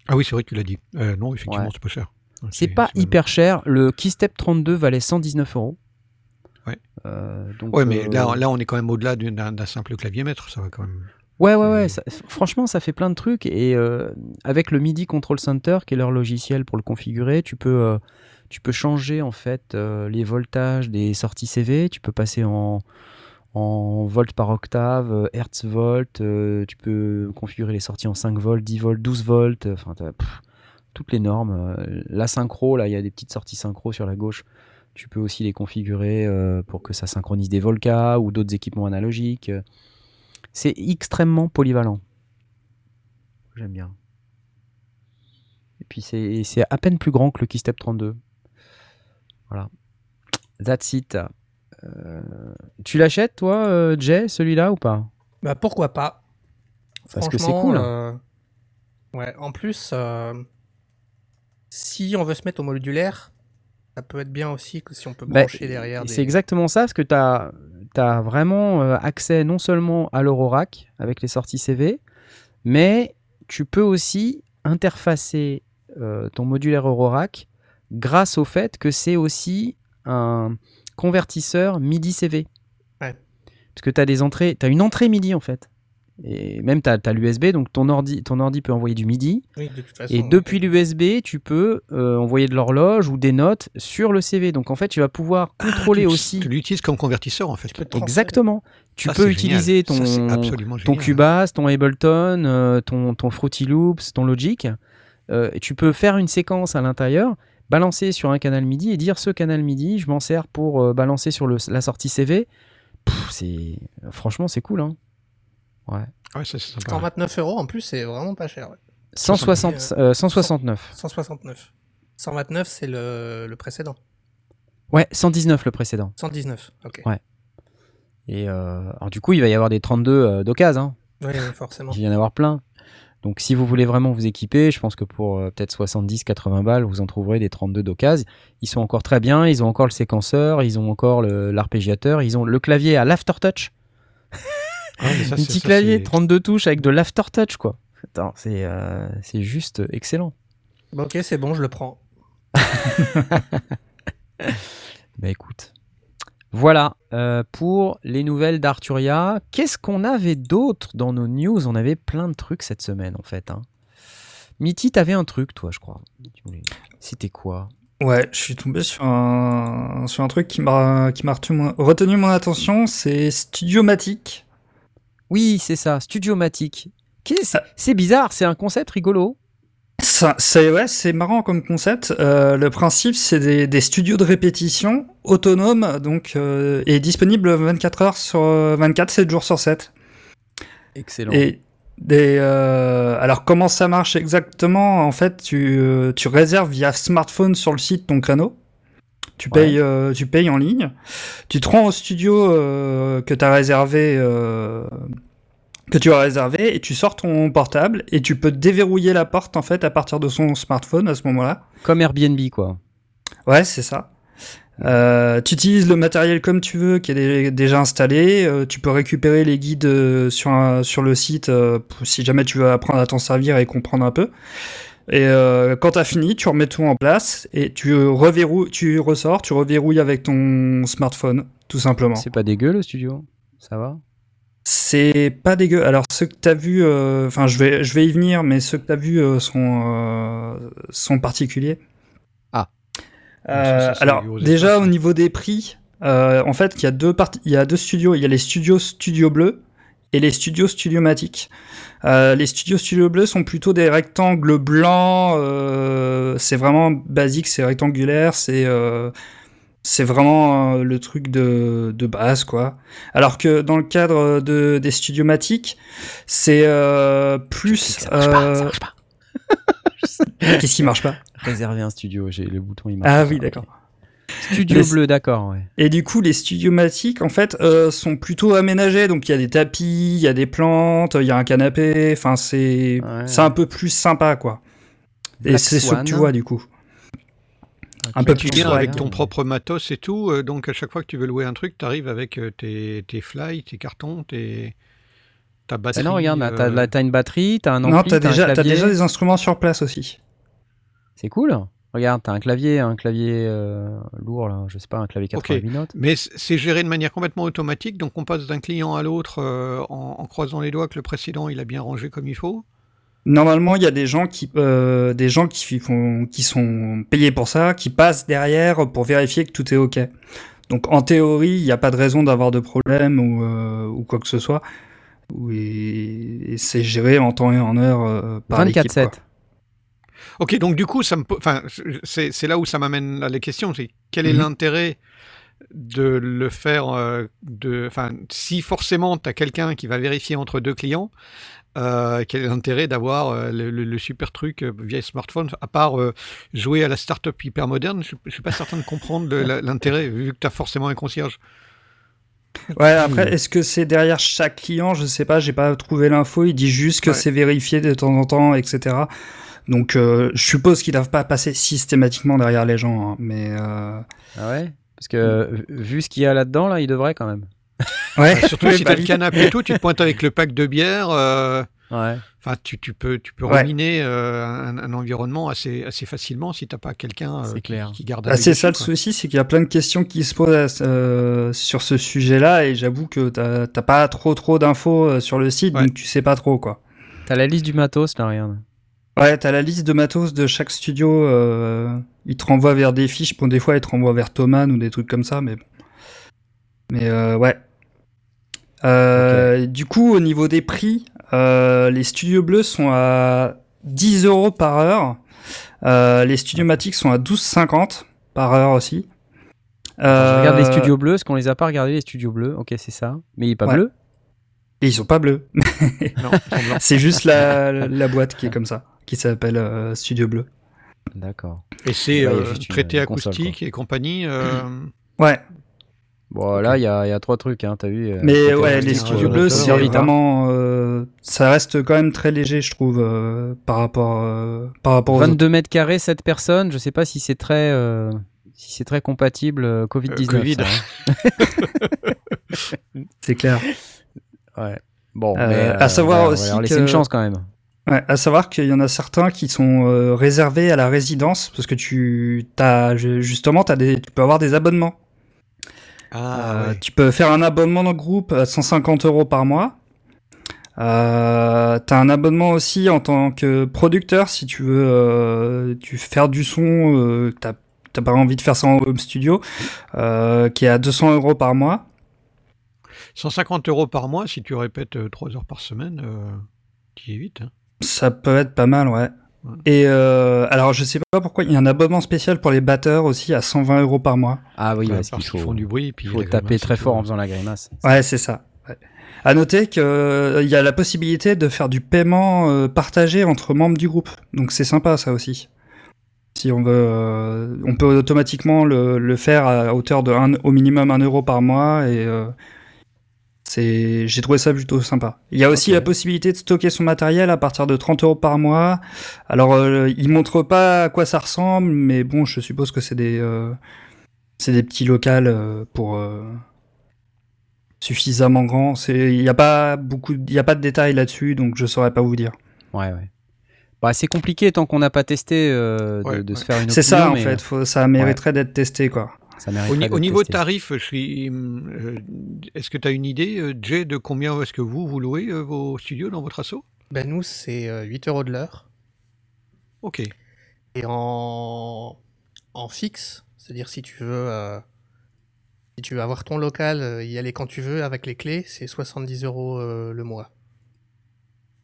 Ah oui, c'est vrai que tu l'as dit. Euh, non, effectivement, Ouais. c'est pas cher. C'est pas hyper cher. Le Keystep 32 valait 119 euros. Ouais. Euh, donc, Ouais, mais euh, là, là, on est quand même au-delà d'un simple clavier maître, ça va quand même. Ouais, ouais, ouais. Ça- franchement, ça fait plein de trucs. Et avec le MIDI Control Center, qui est leur logiciel pour le configurer, tu peux, tu peux changer en fait euh, les voltages des sorties CV. Tu peux passer en, en volt par octave, euh, hertz volt. euh, tu peux configurer les sorties en 5 volts, 10 volts, 12 volts. Enfin, t'as, pff, toutes les normes. euh, la synchro, là, il y a des petites sorties synchro sur la gauche. Tu peux aussi les configurer euh, pour que ça synchronise des Volca ou d'autres équipements analogiques. C'est extrêmement polyvalent. J'aime bien. Et puis c'est à peine plus grand que le Keystep 32. Voilà. That's it. Tu l'achètes toi, euh, Jay, celui-là ou pas? Bah pourquoi pas? Parce que c'est cool. euh, Ouais, en plus, euh, si on veut se mettre au modulaire, ça peut être bien aussi que si on peut Bah, brancher derrière. Des- C'est exactement ça, parce que tu as, vraiment accès non seulement à l'Eurorack avec les sorties CV, mais tu peux aussi interfacer euh, ton modulaire Eurorack grâce au fait que c'est aussi un convertisseur MIDI CV. Ouais. Parce que tu as des entrées, tu as une entrée MIDI en fait. Et même tu as, l'USB, donc ton ordi, ton ordi peut envoyer du MIDI. Oui, de toute façon, Et depuis l'USB, tu peux euh, envoyer de l'horloge ou des notes sur le CV. Donc en fait, tu vas pouvoir contrôler Ah, tu, aussi. Tu l'utilises comme convertisseur, en fait. tu. Exactement. Tu Ça, peux utiliser génial. Ça, ton, ton. Cubase, ton Ableton, euh, ton, ton Fruity Loops, ton Logic. Euh, et tu peux faire une séquence à l'intérieur, balancer sur un canal MIDI et dire ce canal MIDI, je m'en sers pour euh, balancer sur le- la sortie CV. C'est franchement c'est cool hein. Ouais. Ouais, ça, c'est sympa. 129 euros en plus, c'est vraiment pas cher. ouais. 160, euh, 169. 169. 129, c'est le, le précédent. Ouais, 119 le précédent. 119, ok. Ouais. Et euh, alors du coup, il va y avoir des 32 euh, d'occasion. Hein. Oui, forcément. Il va y en avoir plein. Donc si vous voulez vraiment vous équiper, je pense que pour euh, peut-être 70-80 balles, vous en trouverez des 32 d'occasion. Ils sont encore très bien, ils ont encore le séquenceur, ils ont encore l'arpégiateur, ils ont le clavier à l'aftertouch. Ah, Un petit ça, clavier, c'est- 32 touches avec de l'aftertouch quoi. Attends, c'est euh, c'est juste excellent. Bah, ok, c'est bon, je le prends. Bah écoute. Voilà euh, pour les nouvelles d'Arturia. Qu'est-ce qu'on avait d'autre dans nos news? On avait plein de trucs cette semaine en fait. Hein. Mitty, t'avais un truc toi, je crois. C'était quoi? Ouais, je suis tombé sur un, sur un truc qui m'a retenu, mon- attention, c'est Studiomatic. Oui, c'est ça, Studiomatic. Qu'est-ce- Ah. C'est bizarre, c'est un concept rigolo. C'est ouais, c'est marrant comme concept. Euh, le principe, c'est des, des studios de répétition autonomes, donc euh, et disponibles 24 heures sur euh, 24, 7 jours sur 7. Excellent. Et des, euh, alors comment ça marche exactement? En fait, tu, tu réserves via smartphone sur le site ton créneau. Tu Ouais. payes, euh, tu payes en ligne. Tu te rends au studio euh, que tu as réservé, euh, que tu as réservé, et tu sors ton portable et tu peux déverrouiller la porte en fait à partir de son smartphone à ce moment-là. Comme Airbnb quoi. Ouais, c'est ça. Euh, tu utilises le matériel comme tu veux, qui est dé- déjà installé. Euh, tu peux récupérer les guides euh, sur, un- sur le site euh, si jamais tu veux apprendre à t'en servir et comprendre un peu. Et euh, quand t'as fini, tu remets tout en place et tu reverrouilles, tu ressors, tu reverrouilles avec ton smartphone, tout simplement. C'est pas dégueu le studio? Ça va? C'est pas dégueu. Alors ceux que t'as vu, euh, enfin je vais je vais y venir, mais ceux que t'as vu euh, sont euh, sont particuliers. Ah. Euh, Ça, c'est alors déjà au niveau des prix, euh, en fait il y a deux parties, il y a deux studios. Il y a les studios Studio Bleu et les studios Studiomatic. Euh, les studios Studio Bleu sont plutôt des rectangles blancs. euh, c'est vraiment basique, c'est rectangulaire, c'est euh, c'est vraiment euh, le truc de, de base, quoi. Alors que dans le cadre de, des Studiomatic, c'est euh, plus... Ça marche pas, ça euh, marche pas. Qu'est-ce qui marche pas? Réserver un studio, j'ai le bouton il marche. Ah pas. oui, d'accord. Studio Mais- bleu, d'accord, ouais. Et du coup, les Studiomatic, en fait, euh, sont plutôt aménagés. Donc, il y a des tapis, il y a des plantes, il y a un canapé. Enfin, c'est Ouais. c'est un peu plus sympa, quoi. Et c'est ce que tu vois, du coup. Un peu Tu plus viens swag, avec hein. ton propre matos et tout, euh, donc à chaque fois que tu veux louer un truc, tu arrives avec euh, tes, tes fly, tes cartons, tes, ta Ah batterie. non, regarde, t'as euh, la- t'as une batterie, t'as un ampli, Non, t'as t'as un déjà, t'as clavier. déjà des instruments sur place aussi. C'est cool. Regarde, t'as un clavier, un clavier euh, lourd là, je sais pas, un clavier Ok. 88 notes. Mais c'est géré de manière complètement automatique, donc on passe d'un client à l'autre euh, en, en croisant les doigts que le précédent il a bien rangé comme il faut. Normalement, il y a des gens qui, euh, des gens qui font, qui sont payés pour ça, qui passent derrière pour vérifier que tout est ok. Donc, en théorie, il n'y a pas de raison d'avoir de problème ou, euh, ou quoi que ce soit. Et, et c'est géré en temps et en heure euh, par l'équipe. 24-7. quoi. Ok, donc du coup, ça me, po- enfin, c'est c'est là où ça m'amène à la question, c'est quel est Mhm. l'intérêt de le faire, euh, de, enfin, si forcément tu as quelqu'un qui va vérifier entre deux clients, euh, quel est l'intérêt d'avoir euh, le, le- le super truc euh, via smartphone, à part jouer à la start-up hyper moderne, je, je suis pas certain de comprendre l'intérêt, vu que tu as forcément un concierge. Ouais, après, est-ce que c'est derrière chaque client? Je sais pas, j'ai pas trouvé l'info. Il dit juste que Ouais. c'est vérifié de temps en temps, etc. Donc, euh, je suppose qu'ils doivent pas passer systématiquement derrière les gens, hein, mais euh... Ah ouais? Parce que vu ce qu'il y a là-dedans, là, il devrait quand même. Ouais. Surtout si bah tu as le canapé et tout, tu te pointes avec le pack de bière. euh, Ouais. Enfin, tu, tu peux, tu peux Ouais. ruminer euh, un, un environnement assez, assez facilement si t'as pas quelqu'un euh, qui, qui garde. Ah, un œil c'est ça le souci, c'est qu'il y a plein de questions qui se posent euh, sur ce sujet-là, et j'avoue que t'as t'as pas trop trop d'infos euh, sur le site, Ouais. donc tu sais pas trop quoi. T'as la liste du matos là, regarde. Ouais, t'as la liste de matos de chaque studio. Euh, ils te renvoient vers des fiches. Bon, des fois, ils te renvoient vers Thomann ou des trucs comme ça, mais bon. Mais euh, ouais. Euh, Du coup, au niveau des prix, euh, les studios bleus sont à 10 euros par heure. Euh, les studios matiques sont à 12,50 par heure aussi. Je regarde les studios bleus, parce qu'on les a pas regardés les studios bleus. Ok, c'est ça. Mais il est pas Ouais. bleu. Et ils sont pas bleus. Non, ils sont blancs. C'est juste la, la boîte qui est comme ça, qui s'appelle euh, Studio Bleu. D'accord. Et c'est euh, traité console, acoustique et compagnie. euh, Ouais, Bon, là, il y a, il y a trois trucs, hein, t'as vu. euh, Mais ouais, les petit studios bleus, c'est hein. vraiment, euh, ça reste quand même très léger, je trouve, euh, par rapport, euh, par rapport aux autres. 22 mètres carrés, 7 personnes. Je sais pas si c'est très, euh, si c'est très compatible euh, Covid-19. Euh, Covid. ça, C'est clair. hein. Ouais. Bon, Euh, mais, à savoir on va aussi laisser que- une chance quand même. Ouais, à savoir qu'il y en a certains qui sont euh, réservés à la résidence parce que tu, t'as justement, t'as des, tu peux avoir des abonnements. Ah, Euh, ouais. Tu peux faire un abonnement de groupe à 150 euros par mois. Euh, t'as un abonnement aussi en tant que producteur si tu veux euh, tu faire du son, euh, t'as t'as pas envie de faire ça en home studio, euh, qui est à 200 euros par mois. 150 euros par mois si tu répètes 3 heures par semaine, qui est vite. hein. Ça peut être pas mal, ouais. Et euh, alors je sais pas pourquoi il y a un abonnement spécial pour les batteurs aussi à 120 euros par mois. Ah oui, Ouais, parce qu'il parce qu'ils faut, font du bruit. Puis il faut taper grimace très et fort en faisant la grimace. Ouais, c'est ça. Ouais. À noter que euh, il y a la possibilité de faire du paiement euh, partagé entre membres du groupe. Donc c'est sympa ça aussi. Si on veut, euh, on peut automatiquement le, le faire à hauteur de un, au minimum 1 euro par mois et euh, c'est, j'ai trouvé ça plutôt sympa. Il y a aussi la possibilité de stocker son matériel à partir de 30 euros par mois. Alors, euh, il montre pas à quoi ça ressemble, mais bon, je suppose que c'est des, euh, c'est des petits locales euh, pour euh, suffisamment grands. C'est, il n'y a pas beaucoup, il y a pas de détails là-dessus, donc je saurais pas vous dire. Ouais, ouais. Bah, c'est compliqué tant qu'on n'a pas testé euh, de, Ouais, de se faire une C'est ça opinion, en mais fait, faut, ça mériterait d'être testé quoi. Ça Au, niveau tarif, je suis. euh, est-ce que tu as une idée, euh, Jay, de combien est-ce que vous, vous louez euh, vos studios dans votre assaut? Ben nous, c'est euh, 8 euros de l'heure. Ok. Et en, en fixe, c'est-à-dire si tu veux, euh, si tu veux avoir ton local, euh, y aller quand tu veux avec les clés, c'est 70 euros euh, le mois.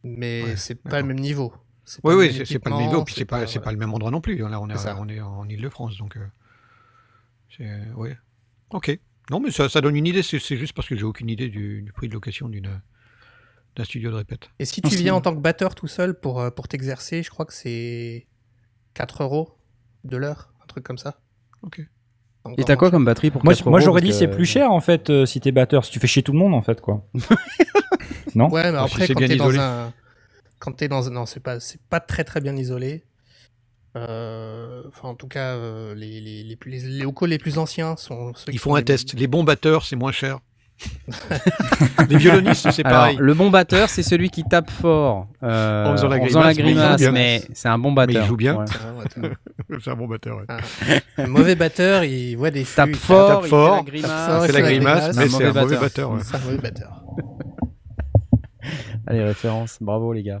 Mais Ouais, c'est pas le même niveau. Oui, oui, même c'est pas le équipement, niveau, puis c'est pas, c'est voilà. pas le même endroit non plus. Là, on est, on est en Ile-de-France, donc. euh, ouais. Ok. Non, mais ça, ça donne une idée. C'est juste parce que j'ai aucune idée du, du prix de location d'une d'un studio de répète. Et si tu viens en tant que batteur tout seul pour, euh, pour t'exercer, je crois que c'est 4 euros de l'heure, un truc comme ça. Ok. Donc, Et t'as quoi comme batterie pour Moi, 4 moi j'aurais dit c'est que- plus cher en fait euh, si t'es batteur, si tu fais chier tout le monde en fait quoi. non? Ouais, mais si après, quand t'es dans un. Quand t'es dans un. Non, c'est pas, c'est pas très très bien isolé. Euh, Enfin, en tout cas, euh, les, les, les, plus- les, locaux les plus anciens sont ceux qui Ils font font un test. Les bons batteurs, c'est moins cher. les violonistes, c'est Alors, pareil. le bon batteur, c'est celui qui tape fort euh, En faisant la la grimace, mais il joue grimace, mais c'est un bon batteur. joue bien. Ouais. Ah, c'est un bon batteur. ouais. un mauvais batteur, il voit des Tape flux, il fort, tape il fort, fait la grimace. fort, C'est il la fait la grimace, mais un c'est mauvais un mauvais batteur. batteur. ouais. C'est un mauvais batteur. Allez, référence. Bravo, les gars.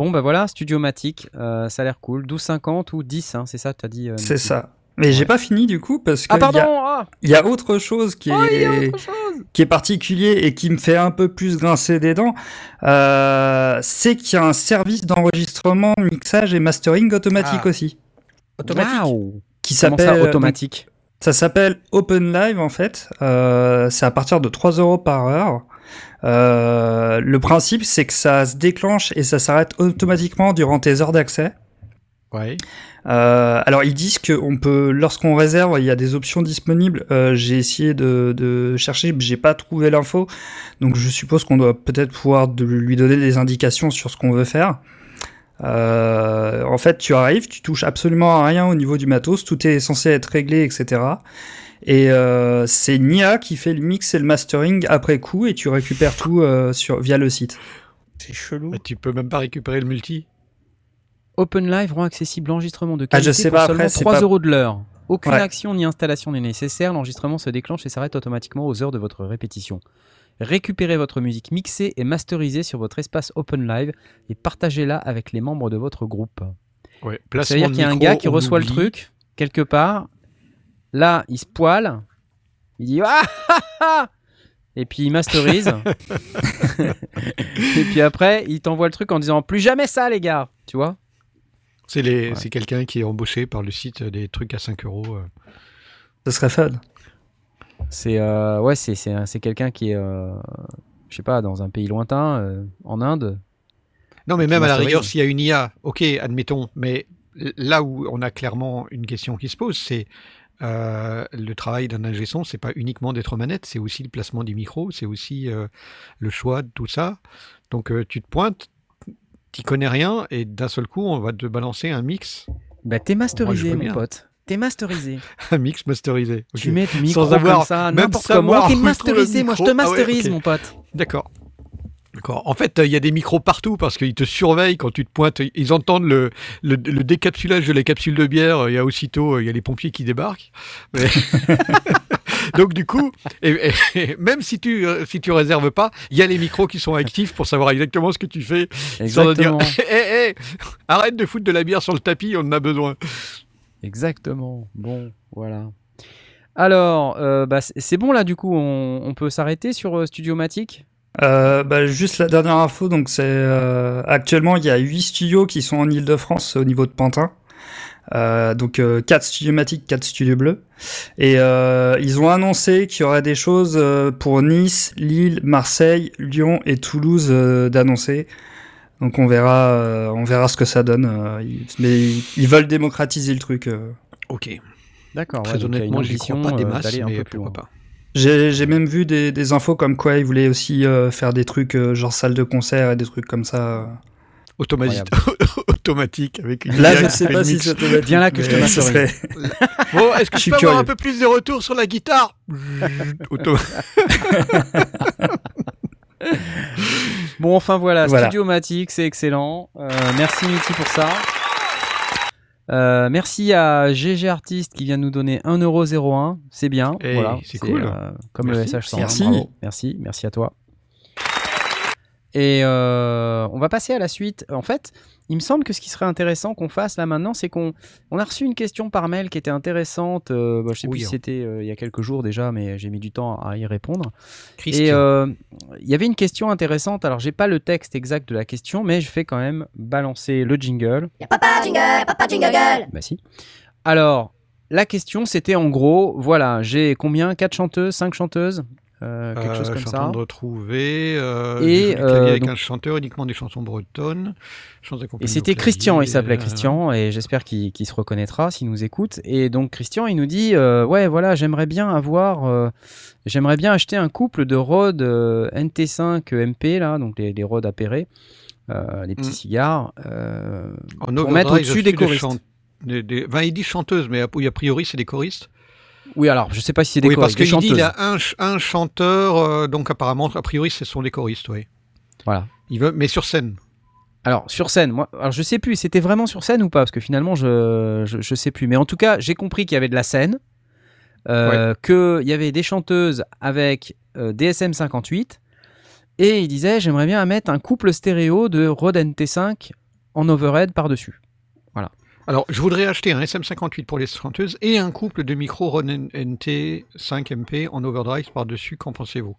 Bon, bah voilà, Studiomatic, euh, ça a l'air cool. 12,50 ou 10, hein, c'est ça, t'as dit euh, C'est ça. Mais j'ai pas fini du coup parce que Ah, il y a- pardon ah il y, a autre chose qui Oh, est qui est particulier et qui me fait un peu plus grincer des dents, euh, c'est qu'il y a un service d'enregistrement, mixage et mastering automatique Ah. aussi, Automatique. Waouh qui Comment s'appelle ça, automatique? Ça s'appelle Open Live en fait. Euh, c'est à partir de 3 euros par heure. Euh, le principe, c'est que ça se déclenche et ça s'arrête automatiquement durant tes heures d'accès. Ouais. Euh, alors ils disent que on peut, lorsqu'on réserve, il y a des options disponibles. Euh, j'ai essayé de, de chercher, j'ai pas trouvé l'info. Donc je suppose qu'on doit peut-être pouvoir de, lui donner des indications sur ce qu'on veut faire. Euh, en fait, tu arrives, tu touches absolument à rien au niveau du matos, tout est censé être réglé, etc. Et euh, c'est Nia qui fait le mix et le mastering après coup, et tu récupères tout euh, sur via le site. C'est chelou. Bah, tu peux même pas récupérer le multi. Open Live rend accessible l'enregistrement de Ah, je qualité sais pour pas, seulement après, c'est 3 pas- euros de l'heure. Aucune Ouais. action ni installation n'est nécessaire, l'enregistrement se déclenche et s'arrête automatiquement aux heures de votre répétition. Récupérez votre musique mixée et masterisée sur votre espace Open Live et partagez-la avec les membres de votre groupe. Ouais. Ça veut dire qu'il y a un gars qui reçoit le truc, quelque part, là, il se poile, il dit Ah ah ah Et puis il masterise. et puis après, il t'envoie le truc en disant Plus jamais ça, les gars Tu vois? C'est les, Ouais. c'est quelqu'un qui est embauché par le site des trucs à 5 euros. euh. Ce serait fun. C'est euh, ouais, c'est c'est c'est quelqu'un qui est euh, je sais pas dans un pays lointain euh, en Inde. Non, mais même à la rigueur, s'il y a une IA, ok, admettons, mais là où on a clairement une question qui se pose, c'est euh, le travail d'un ingé son, c'est pas uniquement d'être aux manettes, c'est aussi le placement du micro, c'est aussi euh, le choix de tout ça. Donc euh, tu te pointes, t'y connais rien, et d'un seul coup, on va te balancer un mix, Bah t'es masterisé mon bien. pote. T'es masterisé. un mix masterisé. Ok. Tu mets ton micro Sans avoir comme ça même n'importe comment. T'es masterisé. Moi je te. Ah ouais, masterise mon pote. D'accord. En fait, il y a des micros partout parce qu'ils te surveillent quand tu te pointes. Ils entendent le, le, le décapsulage de la capsule de bière. Il y a aussitôt, il y a les pompiers qui débarquent. Mais- Donc du coup, et, et- et même si tu euh, si tu réserves pas, il y a les micros qui sont actifs pour savoir exactement ce que tu fais. Sans dire, Exactement. hé, hé, arrête de foutre de la bière sur le tapis, on en a besoin. Exactement. Bon, voilà. Alors, euh, bah, c'est- c'est bon là du coup, on, on peut s'arrêter sur euh, Studiomatic Euh, bah, juste la dernière info, donc c'est euh, actuellement il y a 8 studios qui sont en Ile-de-France au niveau de Pantin. Euh, donc 4 studios Matic, 4 studios bleus. Et euh, ils ont annoncé qu'il y aurait des choses euh, pour Nice, Lille, Marseille, Lyon et Toulouse euh, d'annoncer. Donc on verra, euh, on verra ce que ça donne. euh, ils- mais ils, ils veulent démocratiser le truc. euh. Ok. D'accord. Très honnêtement, j'y crois pas des masses, mais peu plus pourquoi loin. pas. J'ai j'ai même vu des, des infos comme quoi ils voulaient aussi euh, faire des trucs euh, genre salle de concert et des trucs comme ça. euh. Automati- automatique avec une Là, je qui sais pas si c'est automatique. Viens là que je te serait- Bon, est-ce que Je je peux avoir un peu plus de retour sur la guitare Auto- Bon, enfin voilà, Voilà. Studiomatic, c'est excellent. Euh, merci Mitty pour ça. Euh, merci à GG Artist qui vient nous donner 1,01€. C'est bien. Hey, voilà, c'est cool. euh, comme Merci. le SH100. Merci. bravo. Merci. Merci à toi. Et euh, on va passer à la suite. En fait, il me semble que ce qui serait intéressant qu'on fasse là maintenant, c'est qu'on on a reçu une question par mail qui était intéressante. Euh, bah, je sais Oui, plus si hein. c'était euh, il y a quelques jours déjà, mais j'ai mis du temps à y répondre. Christian. Et euh, il y avait une question intéressante. Alors, j'ai pas le texte exact de la question, mais je fais quand même balancer le jingle. Y'a papa jingle, papa jingle gueule. Bah si. Alors, la question, c'était en gros, voilà, j'ai combien? 4 chanteuses, 5 chanteuses? Euh, Quelque chose Euh, comme je suis ça. en train de retrouver. Euh, Et, avec donc- un chanteur, uniquement des chansons bretonnes. Et c'était Christian, il s'appelait Christian, et j'espère qu'il se reconnaîtra s'il nous écoute. Et donc Christian, il nous dit, ouais, voilà, j'aimerais bien avoir, j'aimerais bien acheter un couple de euh, NT5 MP là, donc les, les Rode appairés, les petits Mm. cigares, pour mettre au-dessus des choristes. des- des- enfin, il dit chanteuse, mais a priori, c'est des choristes. Oui, alors je sais pas si c'est des oui, choristes, parce qu'il a un, ch- un chanteur, euh, donc apparemment, a priori, ce sont des choristes, oui. Voilà. Il veut, mais sur scène. Alors sur scène, moi, alors je sais plus, c'était vraiment sur scène ou pas parce que finalement je, je je sais plus. Mais en tout cas, j'ai compris qu'il y avait de la scène, euh, qu'il y avait des chanteuses avec euh, DSM 58 et il disait j'aimerais bien mettre un couple stéréo de Rode NT5 en overhead par dessus. Alors, je voudrais acheter un SM58 pour les chanteuses et un couple de micro Ronin NT 5MP en overdrive par-dessus. Qu'en pensez-vous?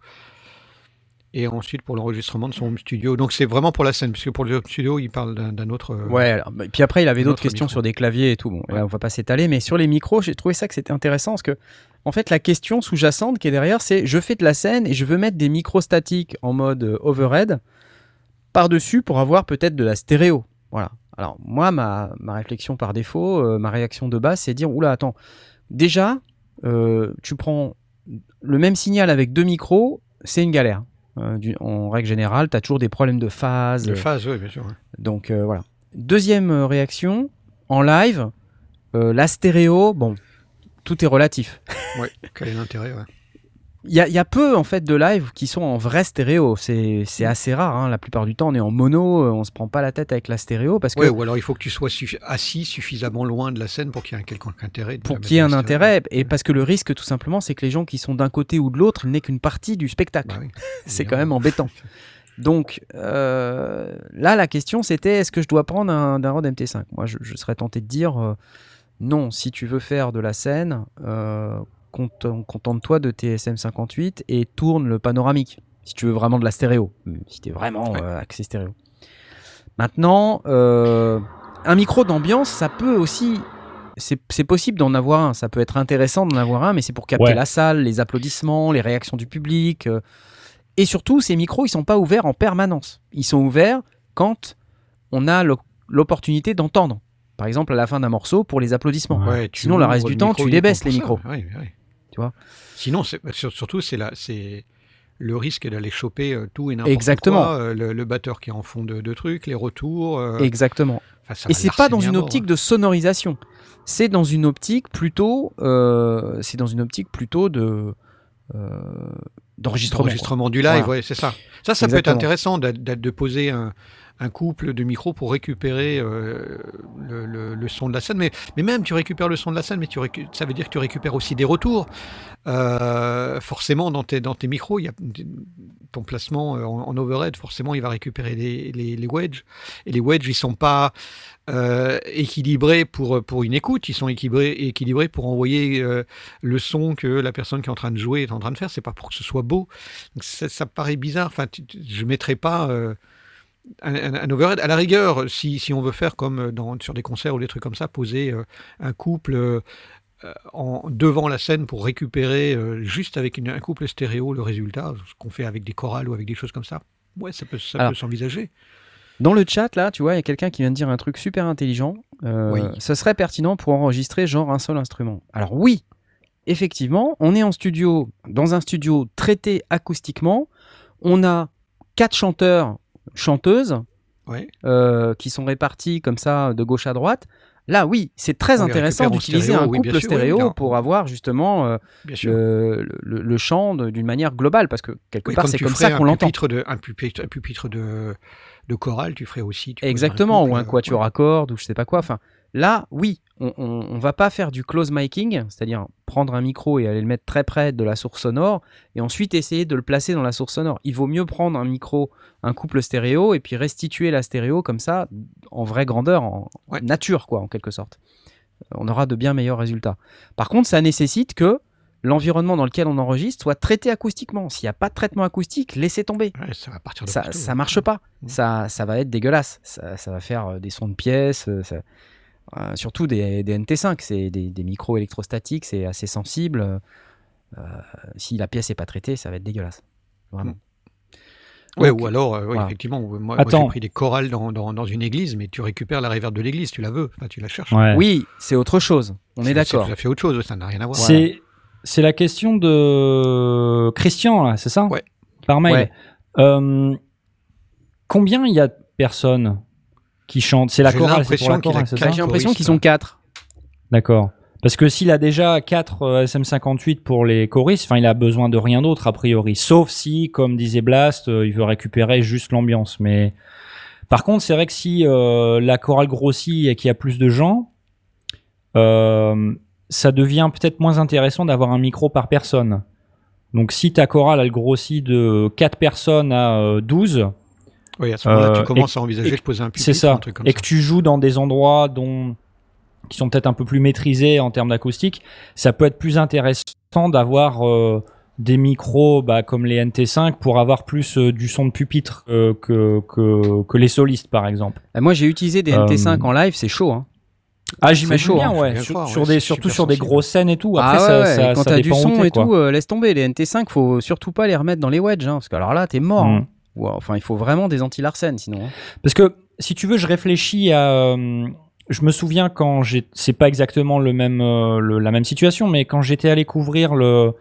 Et ensuite, pour l'enregistrement de son home studio. Donc, c'est vraiment pour la scène, puisque pour le home studio, il parle d'un autre. euh, Ouais. alors, bah, puis après il avait d'autres autre questions micro. sur des claviers et tout. Bon, là Ouais. on va pas s'étaler, mais sur les micros, j'ai trouvé ça que c'était intéressant parce que en fait la question sous-jacente qui est derrière, c'est je fais de la scène et je veux mettre des micros statiques en mode euh, overhead par-dessus pour avoir peut-être de la stéréo. Voilà. Alors moi, ma, ma réflexion par défaut, euh, ma réaction de base, c'est dire, oula, attends, déjà, euh, tu prends le même signal avec deux micros, c'est une galère. Euh, du- en règle générale, tu as toujours des problèmes de phase. De phase, oui, bien sûr. ouais. Donc voilà. Deuxième réaction, en live, la stéréo, bon, tout est relatif. Ouais, quel est l'intérêt ouais. Il y a, il y a peu en fait de live qui sont en vrai stéréo. C'est c'est assez rare. hein. La plupart du temps, on est en mono, euh, on se prend pas la tête avec la stéréo parce que Ouais, ou alors il faut que tu sois suffi- assis suffisamment loin de la scène pour qu'il y ait un quelconque intérêt. pour qu'il y ait un intérêt et Ouais. parce que le risque tout simplement, c'est que les gens qui sont d'un côté ou de l'autre n'est qu'une partie du spectacle. Bah oui, c'est quand même embêtant. Donc euh, là, la question c'était est-ce que je dois prendre un, d'un Rode MT5 Moi, je, je serais tenté de dire euh, non. Si tu veux faire de la scène, euh, contente-toi de tes SM58 et tourne le panoramique. Si tu veux vraiment de la stéréo, si tu es vraiment Ouais. euh, axé stéréo. Maintenant, euh, un micro d'ambiance, ça peut aussi. C'est possible d'en avoir un, ça peut être intéressant d'en avoir un, mais c'est pour capter Ouais. la salle, les applaudissements, les réactions du public. euh, et surtout, ces micros, ils sont pas ouverts en permanence. Ils sont ouverts quand on a l'o- l'opportunité d'entendre. Par exemple, à la fin d'un morceau, pour les applaudissements. Ouais, Sinon, le reste du temps, tu les uniquement baisses, pour les micros. Tu vois Sinon, sur- surtout, c'est la- c'est le risque d'aller choper euh, tout et n'importe Exactement. quoi. euh, le, le batteur qui est en fond de, de trucs, les retours. euh, Exactement. enfin, Et c'est pas dans une optique hein. de sonorisation. C'est dans une optique plutôt. euh, c'est dans une optique plutôt de. euh, d'enregistrement. du live, Voilà. ouais, c'est ça. Ça, ça peut être intéressant de poser un, un couple de micros pour récupérer euh, le, son de la scène. Mais, mais même, tu récupères le son de la scène, mais tu ça veut dire que tu récupères aussi des retours. Euh, forcément, dans tes, dans tes micros, ton placement euh, en, overhead, forcément, il va récupérer les, les, wedges. Et les wedges, ils sont pas équilibrés pour, pour une écoute, ils sont équilibrés, équilibrés pour envoyer le son que la personne qui est en train de jouer est en train de faire. C'est pas pour que ce soit beau. Ça, paraît bizarre. Enfin, tu- je mettrais pas un, overhead. À la rigueur, si, si on veut faire comme dans, sur des concerts ou des trucs comme ça, poser euh, un couple euh, euh, en, devant la scène pour récupérer euh, juste avec une- un couple stéréo le résultat, ce qu'on fait avec des chorales ou avec des choses comme ça. Ouais, ça peut, ça Alors, peut s'envisager. Dans le chat, là, tu vois, il y a quelqu'un qui vient de dire un truc super intelligent. Euh, Oui. Ce serait pertinent pour enregistrer genre un seul instrument. Alors oui, effectivement, on est en studio, dans un studio traité acoustiquement. On a quatre chanteurs, chanteuses. Ouais. euh, qui sont répartis comme ça de gauche à droite. Là, oui, c'est très On intéressant d'utiliser un oui, couple sûr, stéréo pour avoir justement euh, le, le- le chant d'une manière globale, parce que quelque Oui, part, c'est tu comme ferais ça qu'on l'entend. Un pupitre, un pupitre de, de chorale, tu ferais aussi. tu Exactement, ou un couple, quatuor à cordes, ou je sais pas quoi. Enfin, là, oui, on, on va pas faire du close miking, c'est-à-dire prendre un micro et aller le mettre très près de la source sonore, et ensuite essayer de le placer dans la source sonore. Il vaut mieux prendre un micro, un couple stéréo, et puis restituer la stéréo comme ça, en vraie grandeur, en Ouais. nature, quoi, en quelque sorte. On aura de bien meilleurs résultats. Par contre, ça nécessite que l'environnement dans lequel on enregistre soit traité acoustiquement. S'il n'y a pas de traitement acoustique, laissez tomber Ouais, ça va partir de ça, partout, ça ouais. marche pas. Mm. Ça, ça va être dégueulasse. Ça, ça va faire euh, des sons de pièces. euh, ça- euh, surtout des, des NT5, c'est des, des micros électrostatiques, c'est assez sensible. Euh, si la pièce n'est pas traitée, ça va être dégueulasse. Vraiment. Ouais, Donc, ou alors, euh, ouais, voilà. effectivement, moi, moi, j'ai pris des chorales dans, dans, dans une église, mais tu récupères la réverb de l'église, tu la veux, enfin, tu la cherches. Ouais. Oui, c'est autre chose. On est d'accord. À fait autre chose, ça n'a rien à voir. C'est la question de Christian c'est ça? Ouais. Par mail. Ouais. Euh, combien il y a de personnes? Qui chantent C'est la chorale, c'est pour la chorale, c'est ça J'ai l'impression qu'ils sont quatre. D'accord. Parce que s'il a déjà 4 SM58 pour les choristes, enfin il a besoin de rien d'autre a priori, sauf si, comme disait Blast, euh, il veut récupérer juste l'ambiance. Mais par contre, c'est vrai que si euh, la chorale grossit et qu'il y a plus de gens, euh, ça devient peut-être moins intéressant d'avoir un micro par personne. Donc si ta chorale elle grossit de 4 personnes à euh, 12, Oui, à ce moment-là, Euh, tu commences et- à envisager et- de poser un pupitre, c'est ça. un truc comme Et ça. que tu joues dans des endroits dont qui sont peut-être un peu plus maîtrisés en termes d'acoustique, ça peut être plus intéressant d'avoir euh, des micros bah, comme les NT5 pour avoir plus euh, du son de pupitre euh, que, que, que les solistes par exemple. Euh, Moi, j'ai utilisé des Euh, NT5 en live, c'est chaud. hein. Ah j'imagine chaud, bien hein, ouais, bien sur, croire, sur ouais, des, c'est surtout sur des grosses scènes et tout. Après ah ouais, ça, ouais, ça, quand ça t'as du son et quoi. tout, euh, laisse tomber. Les NT5, faut surtout pas les remettre dans les wedges, hein, parce que alors là, t'es mort. Mm. Hein. Enfin, il faut vraiment des anti-Larsen, sinon. hein. Parce que si tu veux, je réfléchis à. euh, je me souviens quand j'ai. C'est pas exactement le même, euh, le- la même situation, mais quand j'étais allé couvrir le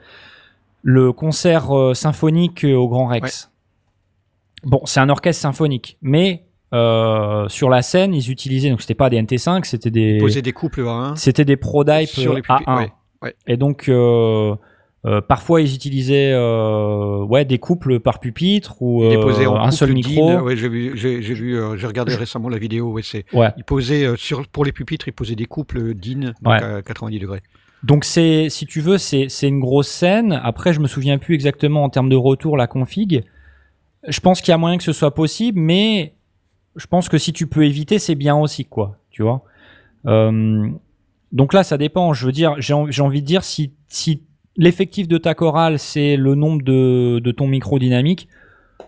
le concert euh, symphonique au Grand Rex. Bon, c'est un orchestre symphonique, mais euh, sur la scène, ils utilisaient donc c'était pas des NT5, c'était des Poser des couples à un. c'était des Prodype Sur les euh, pupi- A1. ouais, ouais. Et donc, euh, euh, parfois, ils utilisaient euh, ouais, des couples par pupitre ou euh, en un seul micro. Ouais, j'ai vu, j'ai, j'ai vu, euh, j'ai regardé récemment la vidéo. Ouais, c'est. Ouais. Il posait euh, sur pour les pupitres, il posait des couples donc Ouais. à 90 degrés. Donc, c'est, si tu veux, c'est, c'est une grosse scène. Après, je me souviens plus exactement en termes de retour la config. Je pense qu'il y a moyen que ce soit possible, mais je pense que si tu peux éviter, c'est bien aussi, quoi. Tu vois. Euh, donc là, ça dépend. Je veux dire, j'ai envie de dire si, si l'effectif de ta chorale c'est le nombre de, de ton micro dynamique,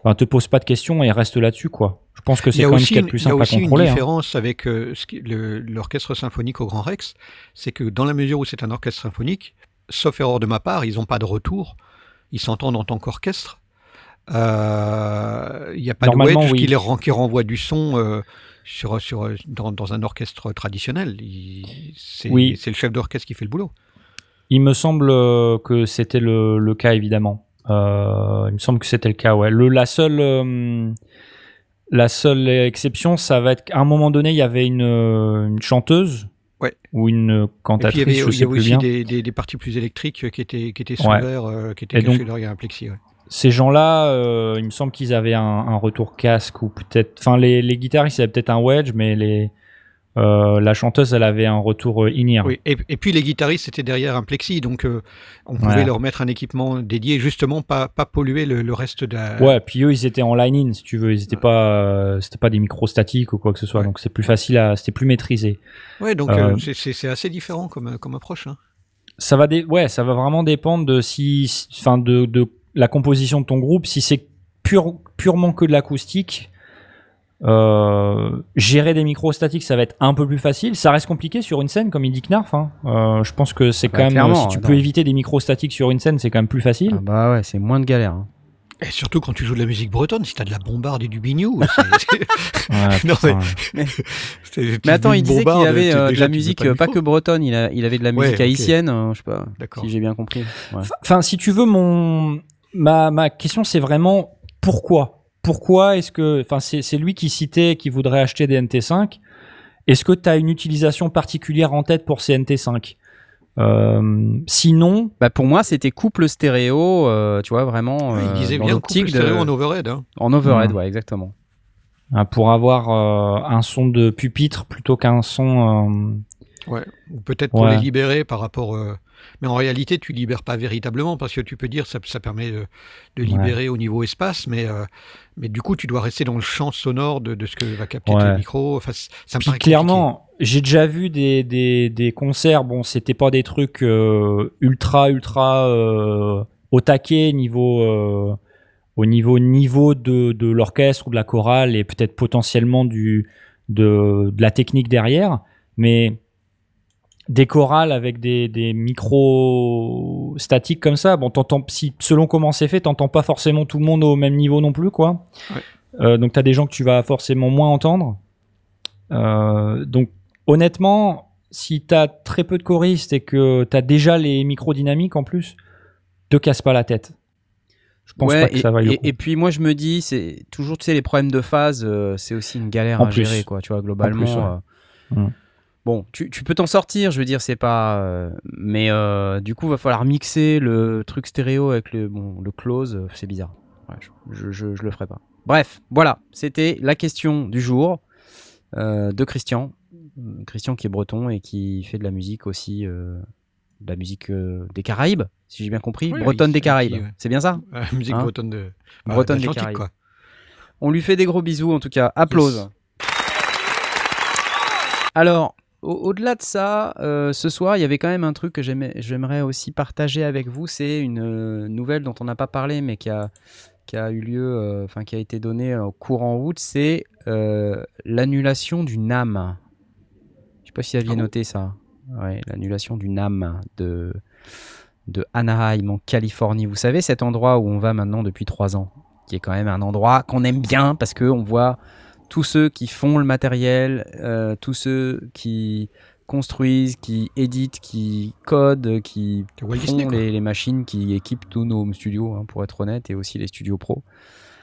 ben, te pose pas de questions et reste là-dessus, quoi. Je pense que c'est quand même ce aussi, qu'il y a une, de plus il y a simple à aussi une contrôler. hein. différence avec euh, qui- l'orchestre symphonique au Grand Rex, c'est que dans la mesure où c'est un orchestre symphonique, sauf erreur de ma part, ils n'ont pas de retour, ils s'entendent en tant qu'orchestre. Euh, Il n'y a pas de wedge oui. qui, les ren- qui renvoie du son euh, sur, sur, dans, dans un orchestre traditionnel. Il- C'est Oui. c'est le chef d'orchestre qui fait le boulot. Il me semble euh, que c'était le, le cas, évidemment. Euh, il me semble que c'était le cas, ouais. Le, la seule, euh, la seule exception, ça va être qu'à un moment donné, il y avait une, une chanteuse Ouais. ou une Et puis cantatrice, il y avait, je il y avait aussi des, des, des parties plus électriques qui étaient, qui étaient sous Ouais. verre, euh, qui étaient cachées donc- derrière un plexi. ouais. Ces gens-là, il me semble qu'ils avaient un, un retour casque ou peut-être, enfin les, les guitaristes, ils avaient peut-être un wedge, mais les, euh, la chanteuse, elle avait un retour euh, in-ear. Oui, et, et puis les guitaristes étaient derrière un plexi, donc euh, on pouvait Ouais. leur mettre un équipement dédié, justement pas, pas polluer le, le reste de la. Ouais, puis eux, ils étaient en line-in, si tu veux. Ils étaient pas, euh, c'était pas des micros statiques ou quoi que ce soit. Ouais. Donc c'est plus facile à, c'était plus maîtrisé. Ouais, donc Euh, c'est- assez différent comme, comme approche. Hein. ça va dé- ouais, ça va vraiment dépendre de si, enfin, de, de la composition de ton groupe. Si c'est pure, purement que de l'acoustique, euh, gérer des micros statiques, ça va être un peu plus facile. Ça reste compliqué sur une scène, comme il dit Knarf. Hein. Euh, je pense que c'est Bah, quand même, si tu peux éviter des micros statiques sur une scène, c'est quand même plus facile. Ah bah ouais, c'est moins de galère. hein. Et surtout quand tu joues de la musique bretonne, si t'as de la bombarde et du bignou. Ouais, c'est- Mais attends, il disait qu'il avait euh, de la musique euh, pas micro. que bretonne, il, a- il avait de la musique haïtienne, euh, je sais pas D'accord. si j'ai bien compris. Ouais. Enfin, si tu veux, mon ma, ma question, c'est vraiment pourquoi? Pourquoi est-ce que, enfin, c'est lui qui citait qui voudrait acheter des NT5. Est-ce que tu as une utilisation particulière en tête pour ces NT5 Euh, Sinon, Bah, pour moi, c'était couple stéréo, euh, tu vois, vraiment. il euh, disait bien couple de- stéréo en overhead. hein. En overhead, Ouais. ouais, exactement. hein, pour avoir euh, un son de pupitre plutôt qu'un son. euh, Ouais. Ou peut-être pour Ouais. les libérer par rapport. Mais en réalité, tu libères pas véritablement parce que tu peux dire ça, ça permet de, de libérer au niveau espace, mais euh, mais du coup, tu dois rester dans le champ sonore de, de ce que va capter Ouais. le micro. Enfin, c- ça me Puis paraît clairement, j'ai déjà vu des, des, des concerts. Bon, c'était pas des trucs euh, ultra ultra euh, au taquet niveau euh, au niveau niveau de, de l'orchestre ou de la chorale et peut-être potentiellement du de, de la technique derrière, mais des chorales avec des, des micros statiques comme ça, bon, t'entends, si, selon comment c'est fait, t'entends pas forcément tout le monde au même niveau non plus, quoi. Ouais. Euh, donc t'as des gens que tu vas forcément moins entendre. Euh, donc honnêtement, si t'as très peu de choristes et que t'as déjà les micros dynamiques en plus, te casse pas la tête. Je pense Ouais, pas que et, ça vaille le et- coup. et puis moi je me dis, c'est toujours tu sais les problèmes de phase, euh, c'est aussi une galère En à plus. gérer quoi, tu vois globalement. plus, ouais. euh, Mm. Bon, tu, tu peux t'en sortir, je veux dire, c'est pas, euh, mais euh, du coup va falloir mixer le truc stéréo avec le bon le close, euh, c'est bizarre. Ouais, je, je, je- je le ferai pas. Bref, voilà, c'était la question du jour euh, de Christian, Euh, Christian qui est breton et qui fait de la musique aussi, euh, de la musique euh, des Caraïbes, si j'ai bien compris, Oui, bretonne des Caraïbes, ouais. c'est bien ça Euh, musique Hein bretonne de Bretonne des d'Atlantique, Caraïbes. quoi. On lui fait des gros bisous en tout cas. Applause. Alors, au-delà de ça, euh, ce soir, il y avait quand même un truc que j'aimerais aussi partager avec vous. C'est une euh, nouvelle dont on n'a pas parlé, mais qui a, qui a eu lieu, euh, enfin qui a été donnée au courant août. C'est l'annulation du NAM. Je sais pas si vous aviez Ah noté ça. Ouais, l'annulation du NAM de de Anaheim en Californie. Vous savez cet endroit où on va maintenant depuis trois ans, qui est quand même un endroit qu'on aime bien parce que on voit tous ceux qui font le matériel, euh, tous ceux qui construisent, qui éditent, qui codent, qui Walt font Disney, les, les machines qui équipent tous nos studios, hein, pour être honnête, et aussi les studios pro.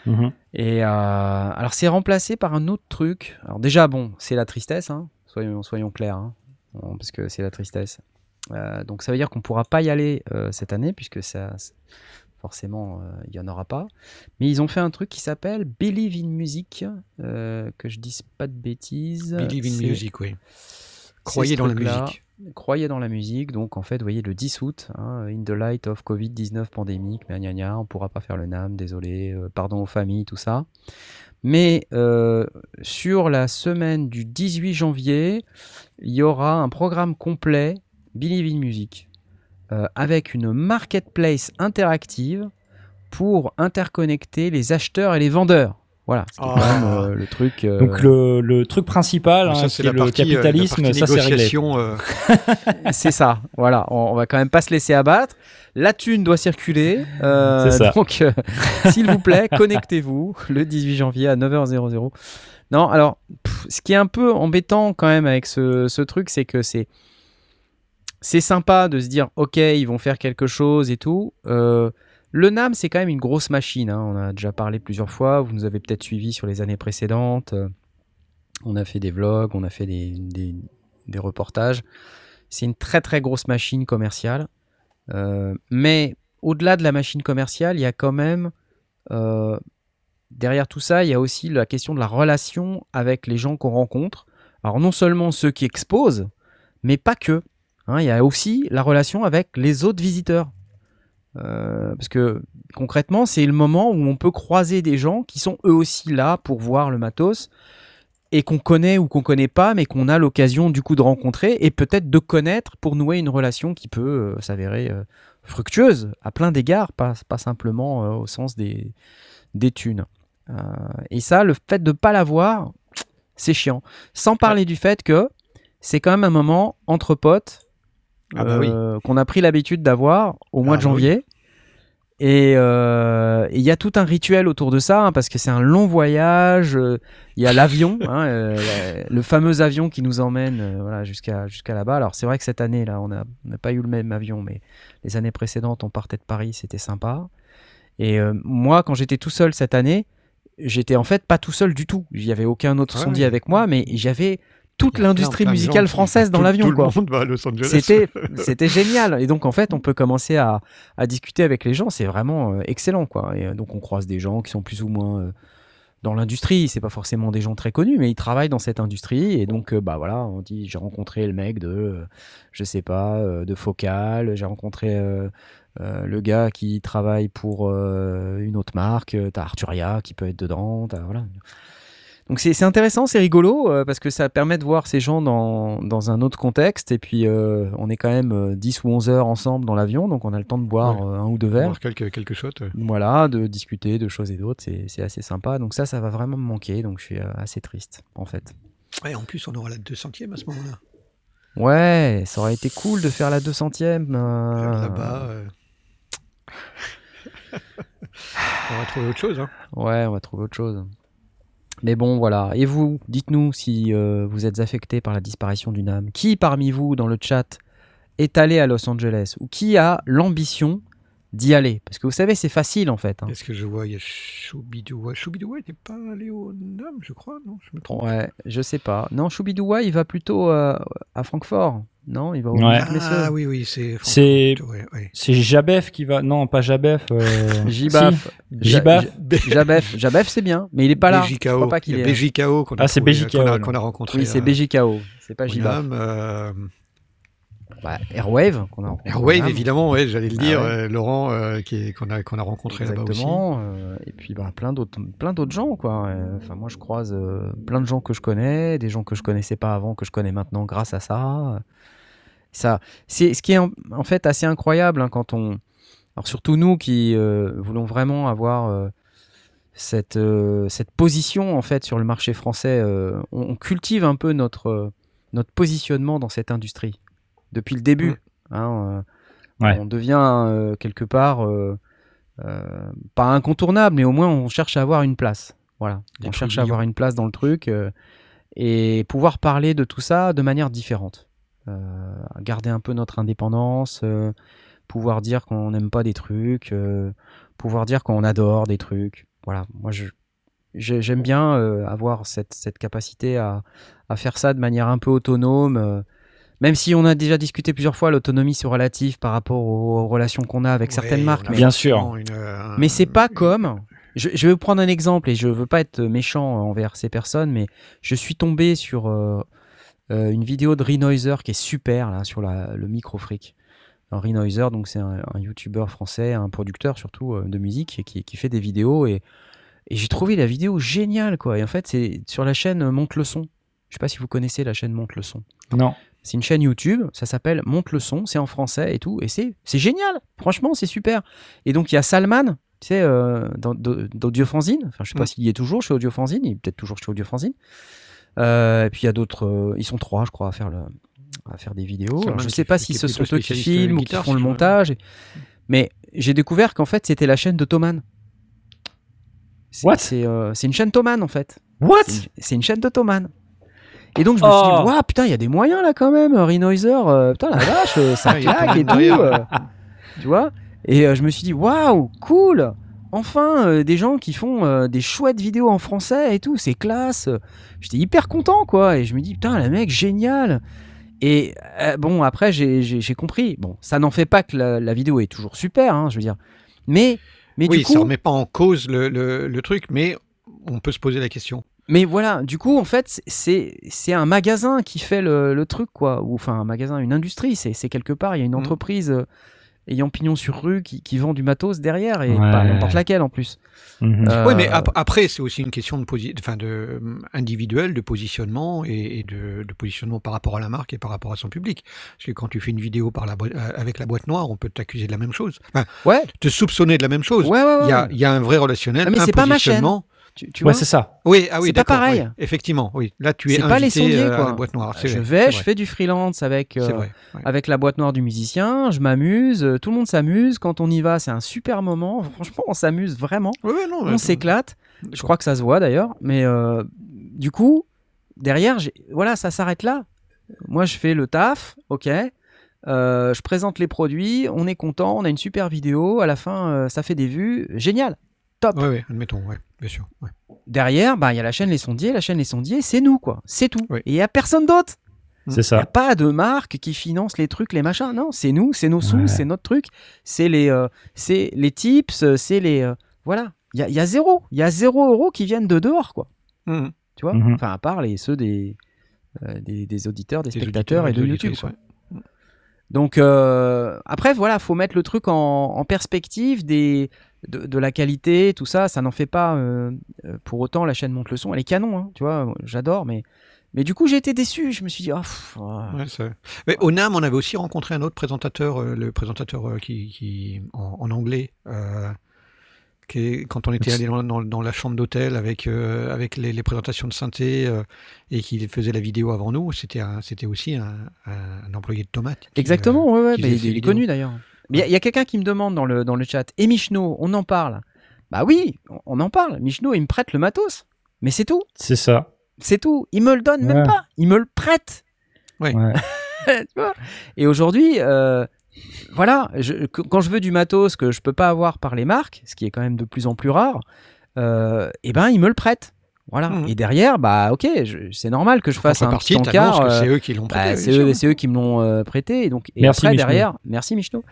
Mhm. Et euh, alors c'est remplacé par un autre truc. Alors déjà bon, c'est la tristesse, hein, soyons, soyons clairs, hein, Bon, parce que c'est la tristesse. Euh, donc ça veut dire qu'on pourra pas y aller euh, cette année puisque ça, forcément euh, il y en aura pas. Mais ils ont fait un truc qui s'appelle Believe in Music, euh, que je dise pas de bêtises. Believe in Music, oui. Croyez dans la musique. Croyez dans la musique, donc en fait, vous voyez, le 10 août, hein, in the light of Covid-19 pandémique, gna gna gna, on pourra pas faire le NAM, désolé, euh, pardon aux familles, tout ça. Mais euh, sur la semaine du 18 janvier, il y aura un programme complet Believe in Music euh, avec une marketplace interactive pour interconnecter les acheteurs et les vendeurs. Voilà, c'est Ah. quand même euh, le truc. euh, Donc le, le truc principal, hein, c'est est la le partie, euh, la capitalisme, partie ça c'est réglé. euh, C'est ça, voilà. On, on va quand même pas se laisser abattre. La thune doit circuler. euh, C'est ça. Donc, euh, s'il vous plaît, connectez-vous le 18 janvier à 9h00. Non, alors, pff, ce qui est un peu embêtant quand même avec ce, ce truc, c'est que c'est c'est sympa de se dire, ok, ils vont faire quelque chose et tout. Euh, le NAM, c'est quand même une grosse machine. hein. On a déjà parlé plusieurs fois. Vous nous avez peut-être suivis sur les années précédentes. Euh, On a fait des vlogs, on a fait des, reportages. C'est une très très grosse machine commerciale. Euh, mais au-delà de la machine commerciale, il y a quand même, derrière tout ça, il y a aussi la question de la relation avec les gens qu'on rencontre. Alors non seulement ceux qui exposent, mais pas que. Hein, il y a aussi la relation avec les autres visiteurs. Euh, parce que concrètement, c'est le moment où on peut croiser des gens qui sont eux aussi là pour voir le matos et qu'on connaît ou qu'on connaît pas, mais qu'on a l'occasion du coup de rencontrer et peut-être de connaître pour nouer une relation qui peut euh, s'avérer euh, fructueuse à plein d'égards, pas, pas simplement au sens des, des thunes. Et ça, le fait de pas l'avoir, c'est chiant. Sans parler du fait que c'est quand même un moment entre potes Ah bah oui. euh, qu'on a pris l'habitude d'avoir au mois Ah de bah oui. janvier. Et euh, et il y a tout un rituel autour de ça, hein, parce que c'est un long voyage. euh, Il y a l'avion, hein, euh, le fameux avion qui nous emmène voilà, jusqu'à jusqu'à là-bas. Alors c'est vrai que cette année, là, on n'a pas eu le même avion, mais les années précédentes, on partait de Paris, c'était sympa. Et moi, quand j'étais tout seul cette année, j'étais en fait pas tout seul du tout. Il y avait aucun autre Ouais, sondier ouais. avec moi, mais j'avais toute l'industrie musicale française dans l'avion, quoi. C'était, c'était génial. Et donc, en fait, on peut commencer à, à discuter avec les gens. C'est vraiment euh, excellent, quoi. Et euh, donc, on croise des gens qui sont plus ou moins euh, dans l'industrie. C'est pas forcément des gens très connus, mais ils travaillent dans cette industrie. Et donc, bah voilà, on dit, j'ai rencontré le mec de, je sais pas, de Focal. J'ai rencontré le gars qui travaille pour une autre marque. T'as Arturia qui peut être dedans. T'as, voilà. Donc c'est intéressant, c'est rigolo, euh, parce que ça permet de voir ces gens dans, dans un autre contexte. Et puis, euh, on est quand même euh, 10 ou 11 heures ensemble dans l'avion, donc on a le temps de boire euh, un ou deux verres. Voir quelques, quelques shots. ouais. Voilà, de discuter de choses et d'autres, c'est c'est assez sympa. Donc ça, ça va vraiment me manquer, donc je suis euh, assez triste, en fait. Ouais, en plus, on aura la 200e à ce moment-là. Ouais, ça aurait été cool de faire la 200ème. euh, Là-bas. euh, on va trouver autre chose. Hein. Ouais, on va trouver autre chose. Mais bon, voilà. Et vous, dites-nous si euh, vous êtes affecté par la disparition d'une âme. Qui parmi vous, dans le chat, est allé à Los Angeles? Ou qui a l'ambition d'y aller Parce que vous savez, c'est facile en fait. hein. Est-ce que je vois Il y a Choubidoua? Choubidoua n'était pas allé au NAM, je crois, non? Je me trompe. Ouais, je sais pas. Non, Choubidoua, il va plutôt euh, à Francfort. Non, il va au Ouais. Ah oui, oui, c'est. C'est- Ouais, Jabef qui va. Non, pas Jabef. Euh... Jibaf. Si. Jibaf. Jabef, Jabef c'est bien, mais il est pas là. Je crois pas qu'il est. BJKO qu'on a, Ah, BJKO, qu'on a, a rencontré. Oui, c'est euh, BJKO, c'est pas Jibaf. Bah, Airwave, qu'on a rencontré Airwave, évidemment, ouais, j'allais le Ah dire, ouais. euh, Laurent, euh, qui qu'on a, qu'on a rencontré là-bas aussi. Exactement. euh, et puis bah, plein d'autres, plein d'autres gens quoi. Enfin moi je croise plein de gens que je connais, des gens que je connaissais pas avant que je connais maintenant grâce à ça. Ça, c'est ce qui est en, en fait assez incroyable hein, quand on, alors surtout nous qui voulons vraiment avoir cette cette position en fait sur le marché français, on, on cultive un peu notre notre positionnement dans cette industrie depuis le début. Mm. hein, euh, Ouais. On devient euh, quelque part euh, pas incontournable, mais au moins on cherche à avoir une place. Voilà, Des on cherche à avoir une place dans le truc et pouvoir parler de tout ça de manière différente. Garder un peu notre indépendance, pouvoir dire qu'on n'aime pas des trucs, euh, pouvoir dire qu'on adore des trucs. Voilà, moi je j'aime bien euh, avoir cette, cette capacité à, à faire ça de manière un peu autonome. Même si on a déjà discuté plusieurs fois, l'autonomie c'est relative par rapport aux relations qu'on a avec Ouais, certaines marques. Mais, Bien sûr. une, euh, mais c'est pas une- comme. Je, je vais vous prendre un exemple et je veux pas être méchant envers ces personnes, mais je suis tombé sur euh, euh, une vidéo de Renoiser qui est super là sur la, le micro fric. Renoiser, donc c'est un, un youtubeur français, un producteur surtout euh, de musique et qui, qui fait des vidéos et, et j'ai trouvé la vidéo géniale quoi. Et en fait c'est sur la chaîne Monte le son. Je sais pas si vous connaissez la chaîne Monte le son. Non. C'est une chaîne YouTube, ça s'appelle Monte le son, c'est en français et tout, et c'est génial. Franchement, c'est super. Et donc il y a Salman, tu sais, euh, d'Audiofanzine. Enfin, je sais pas Mm. s'il y est toujours chez Audiofanzine, il est peut-être toujours chez Audiofanzine. Euh, et puis il y a d'autres, euh, ils sont trois, je crois, à faire le, à faire des vidéos. Alors, je sais pas si ce sont eux qui filment ou qui font le montage. Mais j'ai découvert qu'en fait c'était la chaîne de Thoman. C'est- What? C'est euh, c'est une chaîne Thoman en fait. What? C'est une- une chaîne d'Ottoman. Et donc je me suis Oh. dit, waouh, putain, il y a des moyens là quand même, Renoiser, euh, putain la vache, euh, ça claque et tout. euh, tu vois? Et euh, je me suis dit, waouh, cool Enfin, euh, des gens qui font euh, des chouettes vidéos en français et tout, c'est classe. J'étais hyper content, quoi. Et je me dis, putain, le mec, génial. Et euh, bon, après, j'ai- compris. Bon, ça n'en fait pas que la, la vidéo est toujours super, hein, je veux dire. Mais, mais oui, du coup, ça remet pas en cause le, le- le truc, mais on peut se poser la question. Mais voilà, du coup, en fait, c'est c'est un magasin qui fait le, le truc, quoi. Ou enfin, un magasin, une industrie. C'est c'est quelque part, il y a une Mhm. entreprise euh, ayant pignon sur rue qui, qui vend du matos derrière, et Ouais. pas n'importe laquelle en plus. Mhm. Euh, Oui, mais ap- après, c'est aussi une question de, posi- de euh, individuelle, de positionnement et, et de, de positionnement par rapport à la marque et par rapport à son public. Parce que quand tu fais une vidéo par la boi- euh, avec la boîte noire, on peut t'accuser de la même chose. Enfin, Ouais, te soupçonner de la même chose. ouais, ouais. ouais. Il y, a, il y a un vrai relationnel, Ah, mais un c'est pas ma chaîne. positionnement. Tu, tu ouais, c'est ça. Oui, ah oui, C'est pas pareil. oui. Effectivement, oui. Là, tu es C'est invité pas les sondiers, euh, à quoi. la boîte noire. je vrai, vais, je fais du freelance avec, euh, C'est vrai. ouais. avec la boîte noire du musicien, je m'amuse, euh, tout le monde s'amuse. Quand on y va, c'est un super moment. Franchement, on s'amuse vraiment. Ouais, ouais, non, on s'éclate. Je crois que ça se voit d'ailleurs. Mais euh, du coup, derrière, voilà, ça s'arrête là. Moi, je fais le taf, ok. Euh, je présente les produits, on est content, on a une super vidéo. À la fin, euh, ça fait des vues. Génial. Top. Ouais, ouais, admettons, ouais. Bien sûr. ouais. Derrière, bah, il y a la chaîne Les Sondiers. La chaîne Les Sondiers, c'est nous, quoi. C'est tout. Oui. Et il n'y a personne d'autre. C'est Il n'y a ça. pas de marque qui finance les trucs, les machins. Non, c'est nous, c'est nos sous, Ouais. c'est notre truc. C'est les, euh, c'est les tips, euh, c'est les. euh, voilà. Il y a, y a zéro. Il y a zéro euro qui viennent de dehors, quoi. Mhm. Tu vois? Mhm. Enfin, à part les, ceux des, euh, des, des auditeurs, des, Des spectateurs et de YouTube. quoi. ouais. Donc, euh, après, voilà, faut mettre le truc en, en perspective des, de, de la qualité, tout ça. Ça n'en fait pas. euh, euh, pour autant, la chaîne monte le son. Elle est canon, hein, tu vois. J'adore, mais. Mais du coup, j'ai été déçu. Je me suis dit, oh, pff, ah. Ouais, Mais au NAM, on avait aussi rencontré un autre présentateur, euh, le présentateur euh, qui, qui- en, en anglais, euh, qui est- quand on était allé dans, dans- dans la chambre d'hôtel avec, avec les, les présentations de synthé et qui faisait la vidéo avant nous, c'était aussi un, un- un employé de tomate. qui, Exactement, ouais, ouais, il, est vidéos. connu d'ailleurs. Mais il y a- quelqu'un qui me demande dans le, dans le chat, et Michno, on en parle? Bah oui, on- en parle. Michno, il me prête le matos. Mais c'est tout, C'est ça. c'est tout. Il me le donne même pas, il me le prête. Ouais. Tu vois? Et aujourd'hui, euh, voilà, je- quand je veux du matos que je peux pas avoir par les marques, ce qui est quand même de plus en plus rare, euh, eh ben, il me le prête. Voilà. Mhm. Et derrière, bah ok, c'est normal que je fasse un petit encart. euh, c'est eux qui l'ont bah, prêté. c'est eux, qui me l'ont euh, prêté. Et, donc, et Merci, après, Michno. derrière, merci Michno.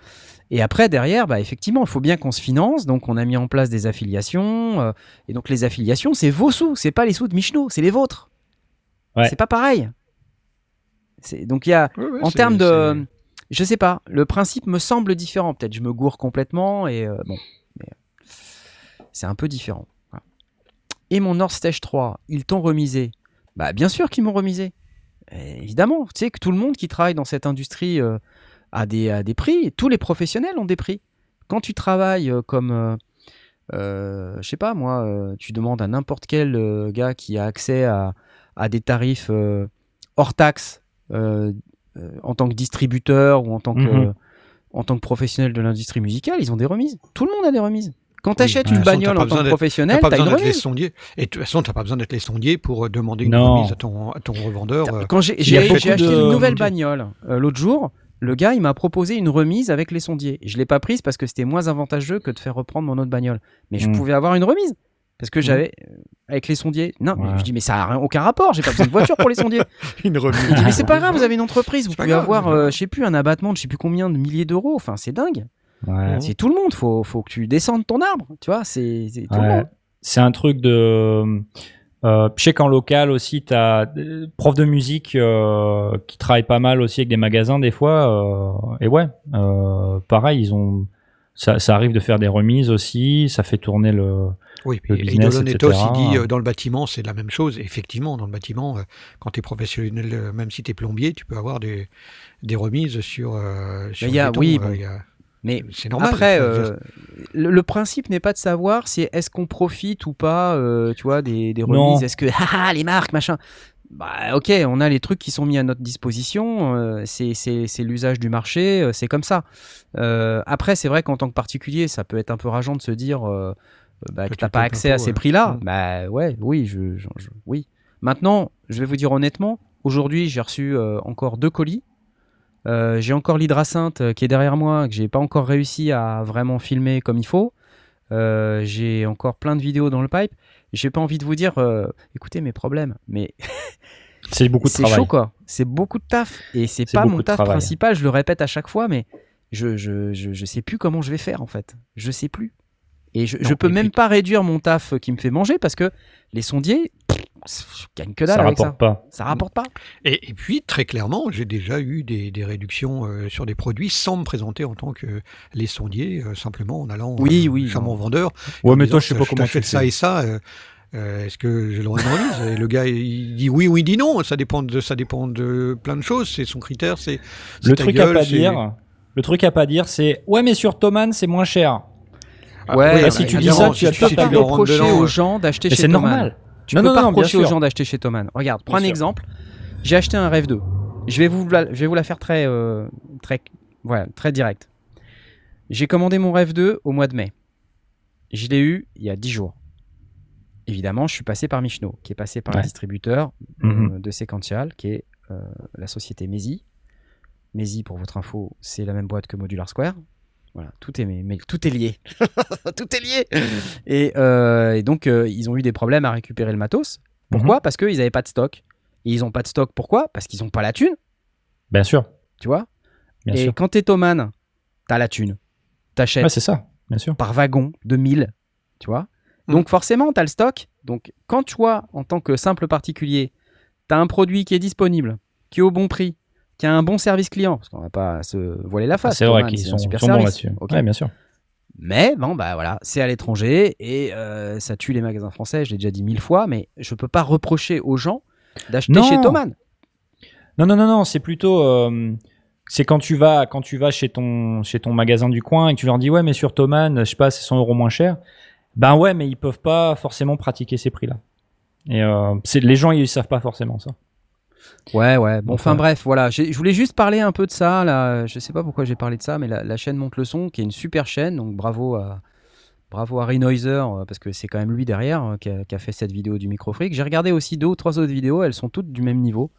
Et après, derrière, bah, effectivement, il faut bien qu'on se finance. Donc, on a mis en place des affiliations. euh, et donc, les affiliations, c'est vos sous. C'est pas les sous de Michno, c'est les vôtres. Ouais. C'est pas pareil. Donc, il y a, Ouais, ouais, en termes de. Je sais pas, le principe me semble différent. Peut-être je me gourre complètement. Et euh, bon. c'est un peu différent. Et mon North Stage 3, ils t'ont remisé Bah, bien sûr qu'ils m'ont remisé. Évidemment, tu sais que tout le monde qui travaille dans cette industrie euh, a, des, a des prix. Tous les professionnels ont des prix. Quand tu travailles euh, comme, euh, euh, je sais pas moi, tu demandes à n'importe quel gars qui a accès à, à des tarifs hors taxe euh, en tant que distributeur ou en tant que, Mhm. en tant que professionnel de l'industrie musicale, ils ont des remises. Tout le monde a des remises. Quand tu achètes toute une bagnole en tant que professionnel, T'as pas t'as une besoin d'être les remise. sondiers. Et de toute façon, t'as pas besoin d'être les sondiers pour euh, demander une Non. remise à ton, à ton revendeur. euh. Quand j'ai acheté de- une nouvelle bagnole euh, l'autre jour, le gars il m'a proposé une remise avec les sondiers. Je l'ai pas prise parce que c'était moins avantageux que de faire reprendre mon autre bagnole. Mais je Mm. pouvais avoir une remise parce que j'avais euh, avec les sondiers. Non, mais Ouais. je dis mais ça a rien- aucun rapport. J'ai pas besoin de voiture pour les sondiers. Une remise. Il dit mais c'est pas grave, vous avez une entreprise, vous pouvez grave, avoir, euh, je sais plus, un abattement de je sais plus combien de milliers d'euros. Enfin c'est dingue. Ouais. C'est tout le monde. Faut faut que tu descendes ton arbre. Tu vois, c'est c'est tout le monde. C'est un truc de. Euh, je sais qu'en local aussi, tu as profs de musique euh, qui travaillent pas mal aussi avec des magasins des fois. euh, et ouais, euh, pareil, ils ont. Ça, ça arrive de faire des remises aussi, ça fait tourner le. Oui, le business, Idolonetos, etc. il dit euh, dans le bâtiment, c'est la même chose. Et effectivement, dans le bâtiment, euh, quand tu es professionnel, même si tu es plombier, tu peux avoir des, des remises sur. euh, sur il y a- béton, oui, euh, bon. y a- Mais c'est normal. Après, euh, le, le principe n'est pas de savoir si est-ce qu'on profite ou pas, euh, tu vois, des, des remises. Est-ce que haha, les marques, machin. Bah, ok, on a les trucs qui sont mis à notre disposition. euh, c'est l'usage du marché, euh, c'est comme ça. Euh, après, c'est vrai qu'en tant que particulier, ça peut être un peu rageant de se dire euh, bah, que tu t'as pas accès à ces prix-là. Bah ouais, oui, je, je- je- oui. Maintenant, je vais vous dire honnêtement, aujourd'hui, j'ai reçu euh, encore deux colis. Euh, j'ai encore l'hydracinthe euh, qui est derrière moi, que j'ai pas encore réussi à vraiment filmer comme il faut. Euh, j'ai encore plein de vidéos dans le pipe. J'ai pas envie de vous dire, euh, écoutez mes problèmes, mais C'est beaucoup de c'est travail. chaud quoi. C'est beaucoup de taf et c'est C'est pas mon taf principal. Je le répète à chaque fois, mais je, je, je, je sais plus comment je vais faire en fait. Je sais plus. Et je, je Non, peux et même puis- pas réduire mon taf qui me fait manger parce que les sondiers, pff, je gagne que dalle ça avec rapporte ça. pas. Ça rapporte pas. Et, et puis, très clairement, j'ai déjà eu des, des réductions euh, sur des produits sans me présenter en tant que les sondiers, euh, simplement en allant Oui, euh, oui, chez mon vendeur. Ouais, mais disant, toi, je sais pas je comment tu ça et ça. euh, euh, Est-ce que je une remise Et le gars, il dit oui ou il dit non. Ça dépend de, ça dépend de plein de choses. C'est son critère. C'est Le ta truc à pas dire, le truc à pas dire, c'est ouais, mais sur Thomann, c'est moins cher. Ah, Ouais, bah, si tu dis ça, tu as si si pas rentres reprocher aux euh, gens d'acheter chez c'est Thomann. normal. Tu Non, peux non, pas non, reprocher aux gens d'acheter chez Thomann. Regarde, prends Bien un sûr. exemple. J'ai acheté un Rêve 2. Je vais vous la, je vais vous la faire très, euh, très, voilà, très direct. J'ai commandé mon Rêve 2 au mois de mai. Je l'ai eu il y a 10 jours. Évidemment, je suis passé par Michno, qui est passé par un distributeur euh, Mhm. de Sequential, qui est euh, la société Mezi. Mezi, pour votre info, c'est la même boîte que Modular Square. Voilà, tout est, mais, mais tout est lié. tout est lié. Et, euh, et donc, euh, ils ont eu des problèmes à récupérer le matos. Pourquoi Parce qu'ils n'avaient pas de stock. Et ils n'ont pas de stock, pourquoi? Parce qu'ils n'ont pas la thune, Bien sûr. tu vois? Bien et sûr. quand t'es Thomann, t'as la thune. T'achètes Ouais, c'est ça. Bien sûr. par wagon de 1000, tu vois? Mm. Donc forcément, tu as le stock. Donc quand toi, en tant que simple particulier, tu as un produit qui est disponible, qui est au bon prix, qui a un bon service client, parce qu'on va pas se voiler la face. c'est vrai qu'ils sont, super sont bons là-dessus. Ouais, bien sûr. Mais bon, bah voilà, c'est à l'étranger et euh, ça tue les magasins français, je l'ai déjà dit mille fois, mais je peux pas reprocher aux gens d'acheter chez Thomann. Non, non, non, non, c'est plutôt. euh, c'est quand tu vas, quand tu vas chez ton, chez ton magasin du coin et que tu leur dis ouais, mais sur Thomann, je sais pas, c'est 100 euros moins cher. Ben ouais, mais ils peuvent pas forcément pratiquer ces prix-là. Et euh, c'est les gens, ils savent pas forcément ça. Ouais, ouais. Bon, enfin bref, voilà. Je voulais juste parler un peu de ça. Là. Je sais pas pourquoi j'ai parlé de ça, mais la, la chaîne Monte le Son, qui est une super chaîne, donc bravo à, bravo à Renoiser, euh, parce que c'est quand même lui derrière euh, qui, a, qui a fait cette vidéo du micro freak. J'ai regardé aussi deux ou trois autres vidéos, elles sont toutes du même niveau.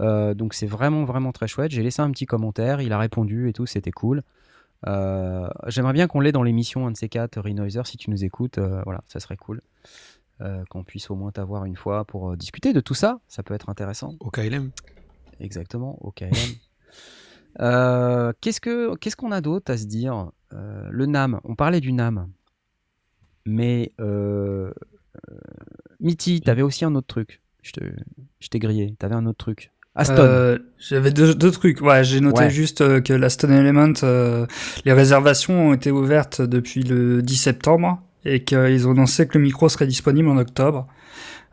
Euh, donc c'est vraiment, vraiment très chouette. J'ai laissé un petit commentaire, il a répondu et tout, c'était cool. Euh, J'aimerais bien qu'on l'ait dans l'émission, un de ces quatre, Renoiser, si tu nous écoutes, euh, voilà, ça serait cool. Euh, qu'on puisse au moins t'avoir une fois pour euh, discuter de tout ça, ça peut être intéressant. Au KLM. Exactement, au KLM. Euh, Qu'est-ce que qu'est-ce qu'on a d'autre à se dire? Euh, Le NAM, on parlait du NAM, mais euh, Mitty, t'avais aussi un autre truc. Je te- je t'ai grillé. T'avais un autre truc. Aston. Euh, J'avais deux, deux trucs. Ouais, j'ai noté Ouais. juste euh, que la Stone Element, euh, les réservations ont été ouvertes depuis le 10 septembre et qu'ils ont annoncé que le micro serait disponible en octobre.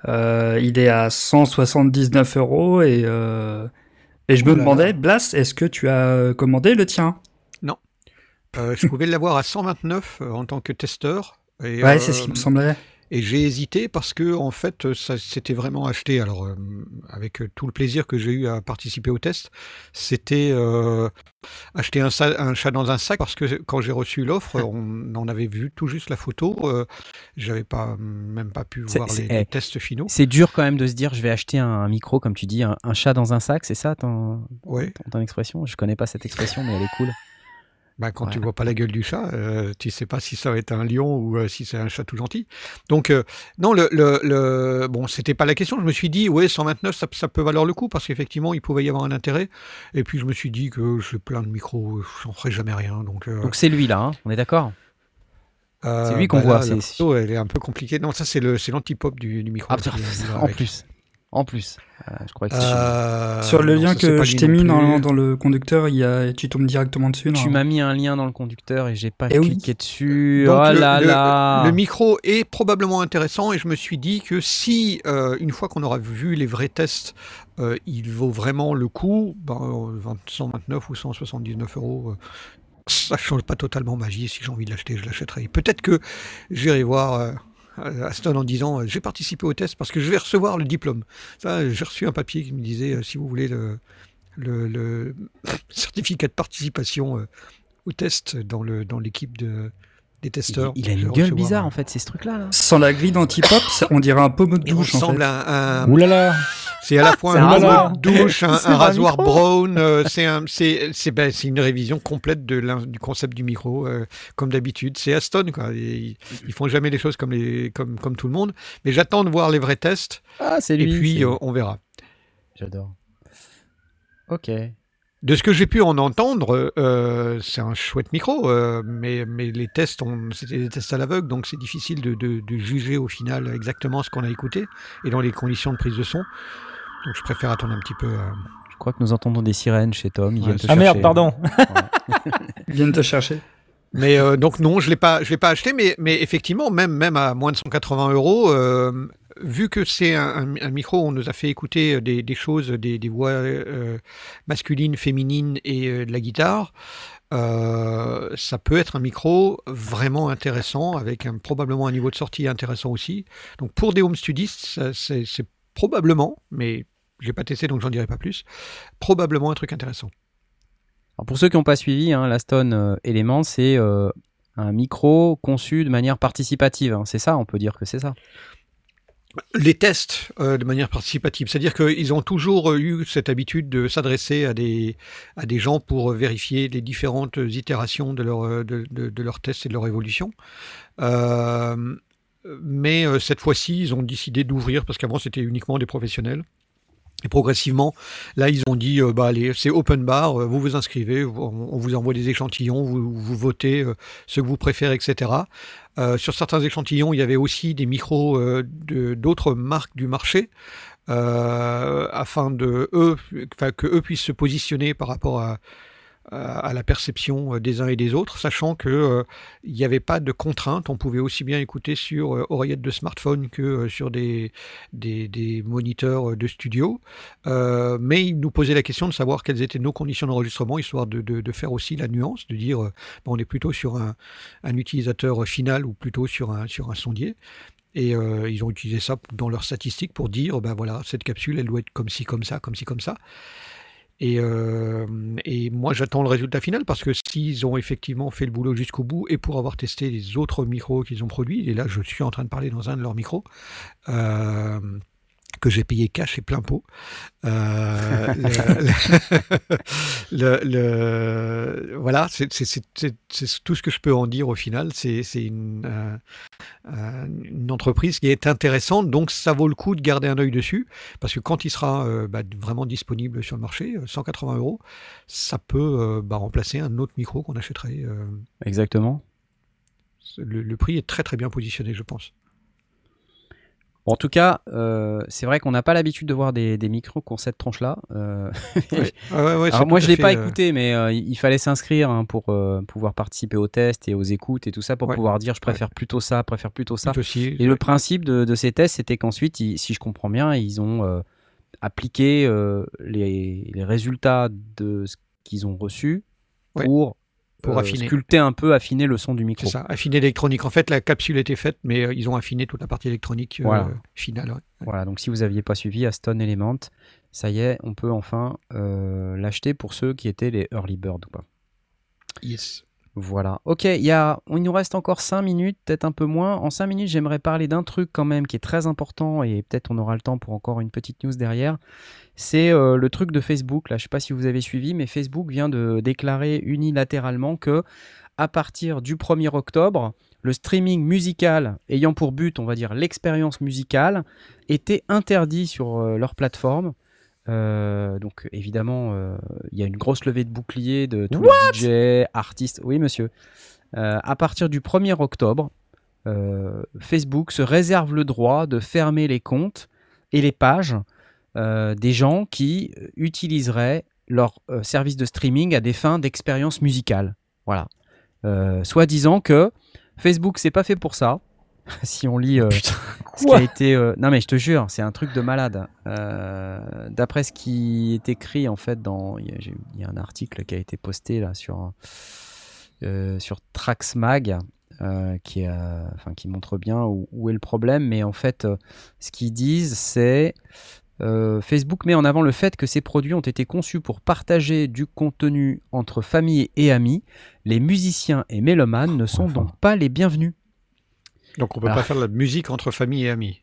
Euh, il est à 179 euros et, euh, et je me demandais, là. Blas, est-ce que tu as commandé le tien? Euh, je pouvais l'avoir à 129 euh, en tant que testeur. Et, Ouais, c'est ce qui me semblait. Et j'ai hésité parce que en fait, ça s'était vraiment acheté. Alors, euh, avec tout le plaisir que j'ai eu à participer au test, c'était euh, acheter un, chat dans un sac parce que quand j'ai reçu l'offre, on en avait vu tout juste la photo. Euh, J'avais pas même pas pu voir les, eh, les tests finaux. C'est dur quand même de se dire, je vais acheter un, un micro, comme tu dis, un, un chat dans un sac, c'est ça ton, Ouais. ton, ton expression? Je connais pas cette expression, mais elle est cool. Bah, quand tu Ouais. vois pas la gueule du chat, euh, tu sais pas si ça va être un lion ou euh, si c'est un chat tout gentil. Donc euh, non, le, le, le- bon, c'était pas la question. Je me suis dit, ouais, 129, ça, ça peut valoir le coup parce qu'effectivement, il pouvait y avoir un intérêt. Et puis je me suis dit que j'ai plein de micros, j'en ferai jamais rien. Donc, euh, Donc c'est lui là, hein, on est d'accord? C'est lui qu'on bah voit, là, La c'est- photo, elle est un peu compliquée. Non, ça c'est le, c'est l'antipop du, du micro. Ah, est- en avec. plus. En plus. Euh, je crois que Euh, Sur le non, lien que je t'ai non mis dans, dans le conducteur, il y a, tu tombes directement dessus. Tu normalement. m'as mis un lien dans le conducteur et j'ai pas Eh oui. cliqué dessus. Donc, oh le, là le- là. le micro est probablement intéressant et je me suis dit que si, euh, une fois qu'on aura vu les vrais tests, euh, il vaut vraiment le coup, ben, euh, 20 129 ou 179 euros, euh, ça change pas totalement ma vie. Si j'ai envie de l'acheter, je l'achèterai. Peut-être que j'irai voir euh, Aston en disant euh, j'ai participé au test parce que je vais recevoir le diplôme. J'ai reçu un papier qui me disait euh, si vous voulez le, certificat de participation euh, au test dans dans l'équipe de des testeurs. il a une gueule bizarre un- en fait, c'est ce truc là. là. Sans la grille d'antipop, on dirait un pommeau de Il douche en ressemble fait. à un, là. c'est à la fois c'est un rasoir. de douche, un, rasoir micro. brown. euh, c'est un, ben, c'est une révision complète de du concept du micro, euh, comme d'habitude. C'est Aston, quoi. Ils, ils font jamais les choses comme les, comme, comme tout le monde. Mais j'attends de voir les vrais tests Ah, c'est et lui. puis c'est- euh, on verra. J'adore. Ok. De ce que j'ai pu en entendre, euh, c'est un chouette micro, euh, mais, mais les tests, c'était des tests à l'aveugle, donc c'est difficile de, de- de juger au final exactement ce qu'on a écouté et dans les conditions de prise de son. Donc je préfère attendre un petit peu. euh, Je crois que nous entendons des sirènes chez Tom. Ils Ouais, viennent te Ah merde, pardon. Ils viennent te chercher. Mais euh, donc non, je l'ai pas, je l'ai pas acheté, mais, mais effectivement, même même à moins de 180 euros, vu que c'est un, micro, on nous a fait écouter des, des choses, des, voix euh, masculines, féminines et euh, de la guitare. euh, ça peut être un micro vraiment intéressant, avec probablement un niveau de sortie intéressant aussi. Donc pour des home studistes, c'est probablement, mais je l'ai pas testé donc j'en dirai pas plus, probablement un truc intéressant. Pour ceux qui n'ont pas suivi, hein, l'Aston euh, Element, c'est euh, un micro conçu de manière participative. hein. C'est ça, on peut dire que c'est ça? Les tests euh, de manière participative. C'est-à-dire qu'ils ont toujours eu cette habitude de s'adresser à des, à des gens pour vérifier les différentes itérations de, leur, euh, de, de, leurs tests et de leur évolution. Euh, mais euh, cette fois-ci, ils ont décidé d'ouvrir, parce qu'avant c'était uniquement des professionnels. Et progressivement, là, ils ont dit, euh, bah c'est open bar, euh, vous vous inscrivez, on vous envoie des échantillons, vous, votez euh, ce que vous préférez, etc. Sur certains échantillons, il y avait aussi des micros d'autres marques du marché, afin que eux puissent se positionner par rapport à, à la perception euh, des uns et des autres, sachant que euh, n'y avait pas de contraintes. On pouvait aussi bien écouter sur euh, oreillettes de smartphone que euh, sur des, des, moniteurs euh, de studio. Euh, mais il nous posait la question de savoir quelles étaient nos conditions d'enregistrement, histoire de, de, faire aussi la nuance, de dire euh, bon, on est plutôt sur un, un utilisateur final ou plutôt sur un, sur un sondier. Et euh, ils ont utilisé ça dans leurs statistiques pour dire, ben voilà, cette capsule, elle doit être comme ci, comme ça, comme ci, comme ça. Et, euh, et moi, j'attends le résultat final parce que s'ils ont effectivement fait le boulot jusqu'au bout et pour avoir testé les autres micros qu'ils ont produits, et là, je suis en train de parler dans un de leurs micros, euh, que j'ai payé cash et plein pot. Euh, le, le- le- voilà, c'est tout ce que je peux en dire au final. C'est une, euh, euh, une entreprise qui est intéressante, donc ça vaut le coup de garder un œil dessus, parce que quand il sera euh, bah, vraiment disponible sur le marché, euh, 180 euros, ça peut bah, remplacer un autre micro qu'on achèterait. Exactement. le, le prix est très très bien positionné, je pense. En tout cas, euh, c'est vrai qu'on n'a pas l'habitude de voir des, des micros qui ont cette tranche-là. Euh, Ouais. Ah ouais, ouais, c'est Alors moi, je à l'ai pas euh, écouté, mais euh, il fallait s'inscrire hein, pour pouvoir participer aux tests et aux écoutes et tout ça pour Ouais. pouvoir dire je préfère plutôt ça, préfère plutôt ça. Et le principe de, de ces tests, c'était qu'ensuite, si je comprends bien, ils ont appliqué les, les résultats de ce qu'ils ont reçu pour, Pour euh, affiner. sculpter un peu, affiner le son du micro. C'est ça, affiner l'électronique. En fait, la capsule était faite, mais euh, ils ont affiné toute la partie électronique euh, Voilà. finale. ouais. Voilà, donc si vous n'aviez pas suivi Aston Element, ça y est, on peut enfin l'acheter pour ceux qui étaient les early bird ou pas. Yes. Voilà. Ok, il y a, il nous reste encore 5 minutes, peut-être un peu moins. En 5 minutes, j'aimerais parler d'un truc quand même qui est très important et peut-être on aura le temps pour encore une petite news derrière. C'est euh, le truc de Facebook. Là, je sais pas si vous avez suivi, mais Facebook vient de déclarer unilatéralement que à partir du 1er octobre, le streaming musical ayant pour but, on va dire, l'expérience musicale, était interdit sur euh, leur plateforme. Euh, donc évidemment, euh, il y a une grosse levée de boucliers de tous les DJ, artistes. Oui, monsieur. Euh, à partir du 1er octobre, euh, Facebook se réserve le droit de fermer les comptes et les pages des gens qui utiliseraient leur service de streaming à des fins d'expérience musicale. Voilà. Soit disant que Facebook, c'est pas fait pour ça. si on lit euh, ce qui a été. euh, Non, mais je te jure, c'est un truc de malade. Euh, D'après ce qui est écrit, en fait, dans. Il y, a, y un article qui a été posté là sur, sur Traxmag. qui, enfin, qui montre bien où, où est le problème, mais en fait, ce qu'ils disent, c'est Facebook met en avant le fait que ces produits ont été conçus pour partager du contenu entre famille et amis. Les musiciens et mélomanes ne sont Enfin. donc pas les bienvenus. Donc on peut Alors- pas faire de la musique entre famille et amis.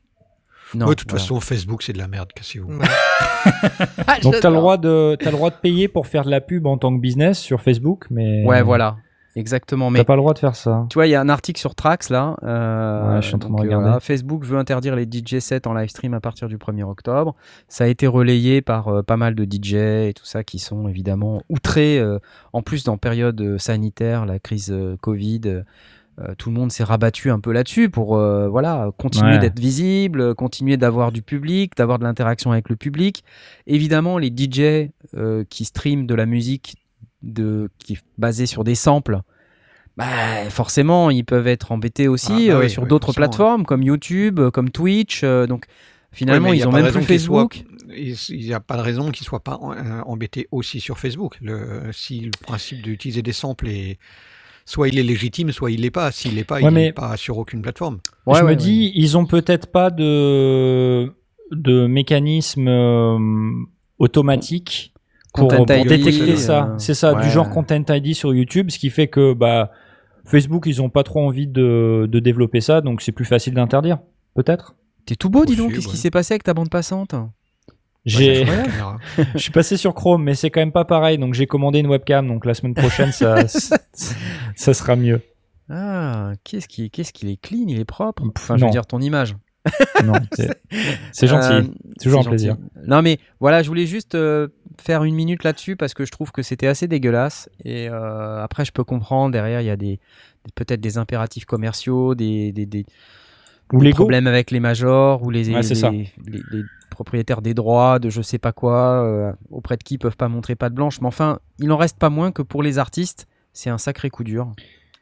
Non, Ouais, de toute voilà. façon, Facebook, c'est de la merde, cassez-vous. Ah, Donc t'as le j'adore. droit de t'as le droit de payer pour faire de la pub en tant que business sur Facebook, mais Ouais, voilà. Exactement. Mais T'as pas le droit de faire ça. tu vois, il y a un article sur Trax là. euh, Ouais, je suis en train de euh, regarder. voilà, Facebook veut interdire les DJ sets en live stream à partir du 1er octobre. Ça a été relayé par euh, pas mal de DJ et tout ça qui sont évidemment outrés. euh, en plus, dans période sanitaire, la crise euh, Covid. Euh, tout le monde s'est rabattu un peu là-dessus pour euh, voilà continuer Ouais. d'être visible, continuer d'avoir du public, d'avoir de l'interaction avec le public. Évidemment, les DJ euh, qui streament de la musique de, qui est basée sur des samples, bah, forcément, ils peuvent être embêtés aussi Ah, bah euh, oui, sur oui, d'autres plateformes comme YouTube, comme Twitch. donc finalement, Ouais, ils ont même plus Facebook. Il n'y a pas de raison qu'ils ne soient pas embêtés aussi sur Facebook. Le, si le principe d'utiliser des samples est. Soit il est légitime, soit il l'est pas. S'il l'est pas, Ouais, il n'est pas sur aucune plateforme. Ouais, je ouais, me ouais. dis, ils ont peut-être pas de de mécanisme euh, automatique pour, Content pour ID, détecter euh, ça. C'est ça, ouais. du genre Content ID sur YouTube, ce qui fait que bah Facebook, ils ont pas trop envie de, de développer ça, donc c'est plus facile d'interdire, peut-être. T'es tout beau, dis donc. Qu'est-ce qui s'est passé avec ta bande passante? J'ai, Ouais, caméra. je suis passé sur Chrome, mais c'est quand même pas pareil. Donc j'ai commandé une webcam. Donc la semaine prochaine, ça, ça sera mieux. Ah, qu'est-ce qui, qu'est-ce qu'il est clean, il est propre? Enfin, je veux dire ton image. Non, c'est, gentil. Euh, toujours un plaisir. Non mais voilà, je voulais juste euh, faire une minute là-dessus parce que je trouve que c'était assez dégueulasse. Et euh, après, je peux comprendre. Derrière, il y a des, peut-être des impératifs commerciaux, des, des, des, Ou Lego. problèmes avec les majors ou les, Ouais, les, les- les propriétaires des droits de je sais pas quoi euh, auprès de qui peuvent pas montrer patte blanche. Mais enfin, il en reste pas moins que pour les artistes, c'est un sacré coup dur.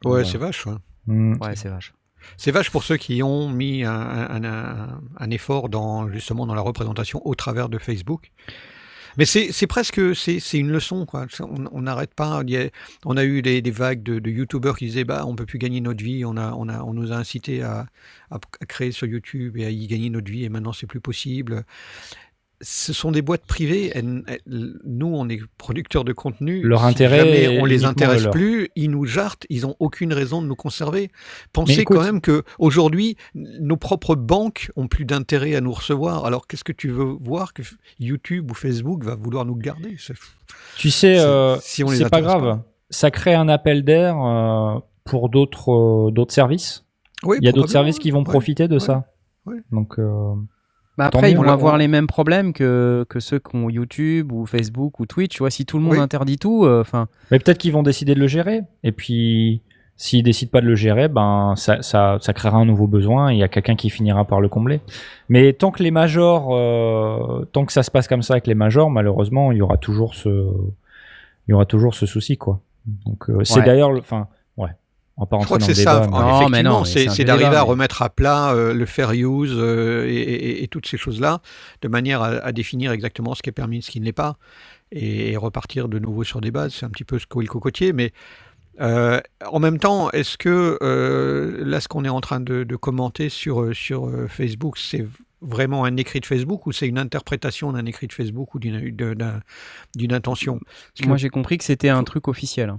Ouais, c'est vache. ouais. Mm. Ouais, c'est vache. C'est vache pour ceux qui ont mis un, un- un- un effort dans, justement dans la représentation au travers de Facebook. Mais c'est presque c'est une leçon quoi. On n'arrête pas. On a eu des, vagues de, de youtubeurs qui disaient bah on peut plus gagner notre vie. On a on a on nous a incité à- à créer sur YouTube et à y gagner notre vie et maintenant c'est plus possible. Ce sont des boîtes privées. elles- elles- nous on est producteurs de contenu. Leur intérêt on les intéresse leur. plus. Ils nous jartent. Ils ont aucune raison de nous conserver. Pensez écoute- quand même que aujourd'hui nos propres banques ont plus d'intérêt à nous recevoir. Alors qu'est-ce que tu veux voir que YouTube ou Facebook va vouloir nous garder? Tu sais, Si- euh, si c'est pas grave. Ça crée un appel d'air euh, pour d'autres euh, d'autres services. Oui, Il y a d'autres services qui vont ouais. profiter de ouais, ça. ouais. Donc, euh, Bah après, ils vont avoir on- les mêmes problèmes que, que ceux qui ont YouTube ou Facebook ou Twitch. Tu vois, si tout le monde Oui. interdit tout, euh, enfin, mais peut-être qu'ils vont décider de le gérer. Et puis, s'ils décident pas de le gérer, ben ça, ça, ça créera un nouveau besoin. et Il y a quelqu'un qui finira par le combler. Mais tant que les majors, euh, tant que ça se passe comme ça avec les majors, malheureusement, il y aura toujours ce, il y aura toujours ce souci, quoi. Donc, euh, c'est Ouais. d'ailleurs, le- enfin, pas Je crois que c'est ça. Non, mais effectivement, non, c'est d'arriver à mais- remettre à plat euh, le fair use euh, et, et- et toutes ces choses-là, de manière à, à définir exactement ce qui est permis et ce qui ne l'est pas, et, repartir de nouveau sur des bases. C'est un petit peu ce qu'est le cocotier, mais euh, en même temps, est-ce que euh, là, ce qu'on est en train de, de commenter sur, sur euh, Facebook, c'est vraiment un écrit de Facebook ou c'est une interprétation d'un écrit de Facebook ou d'une intention? Parce que- moi j'ai compris que c'était un truc officiel.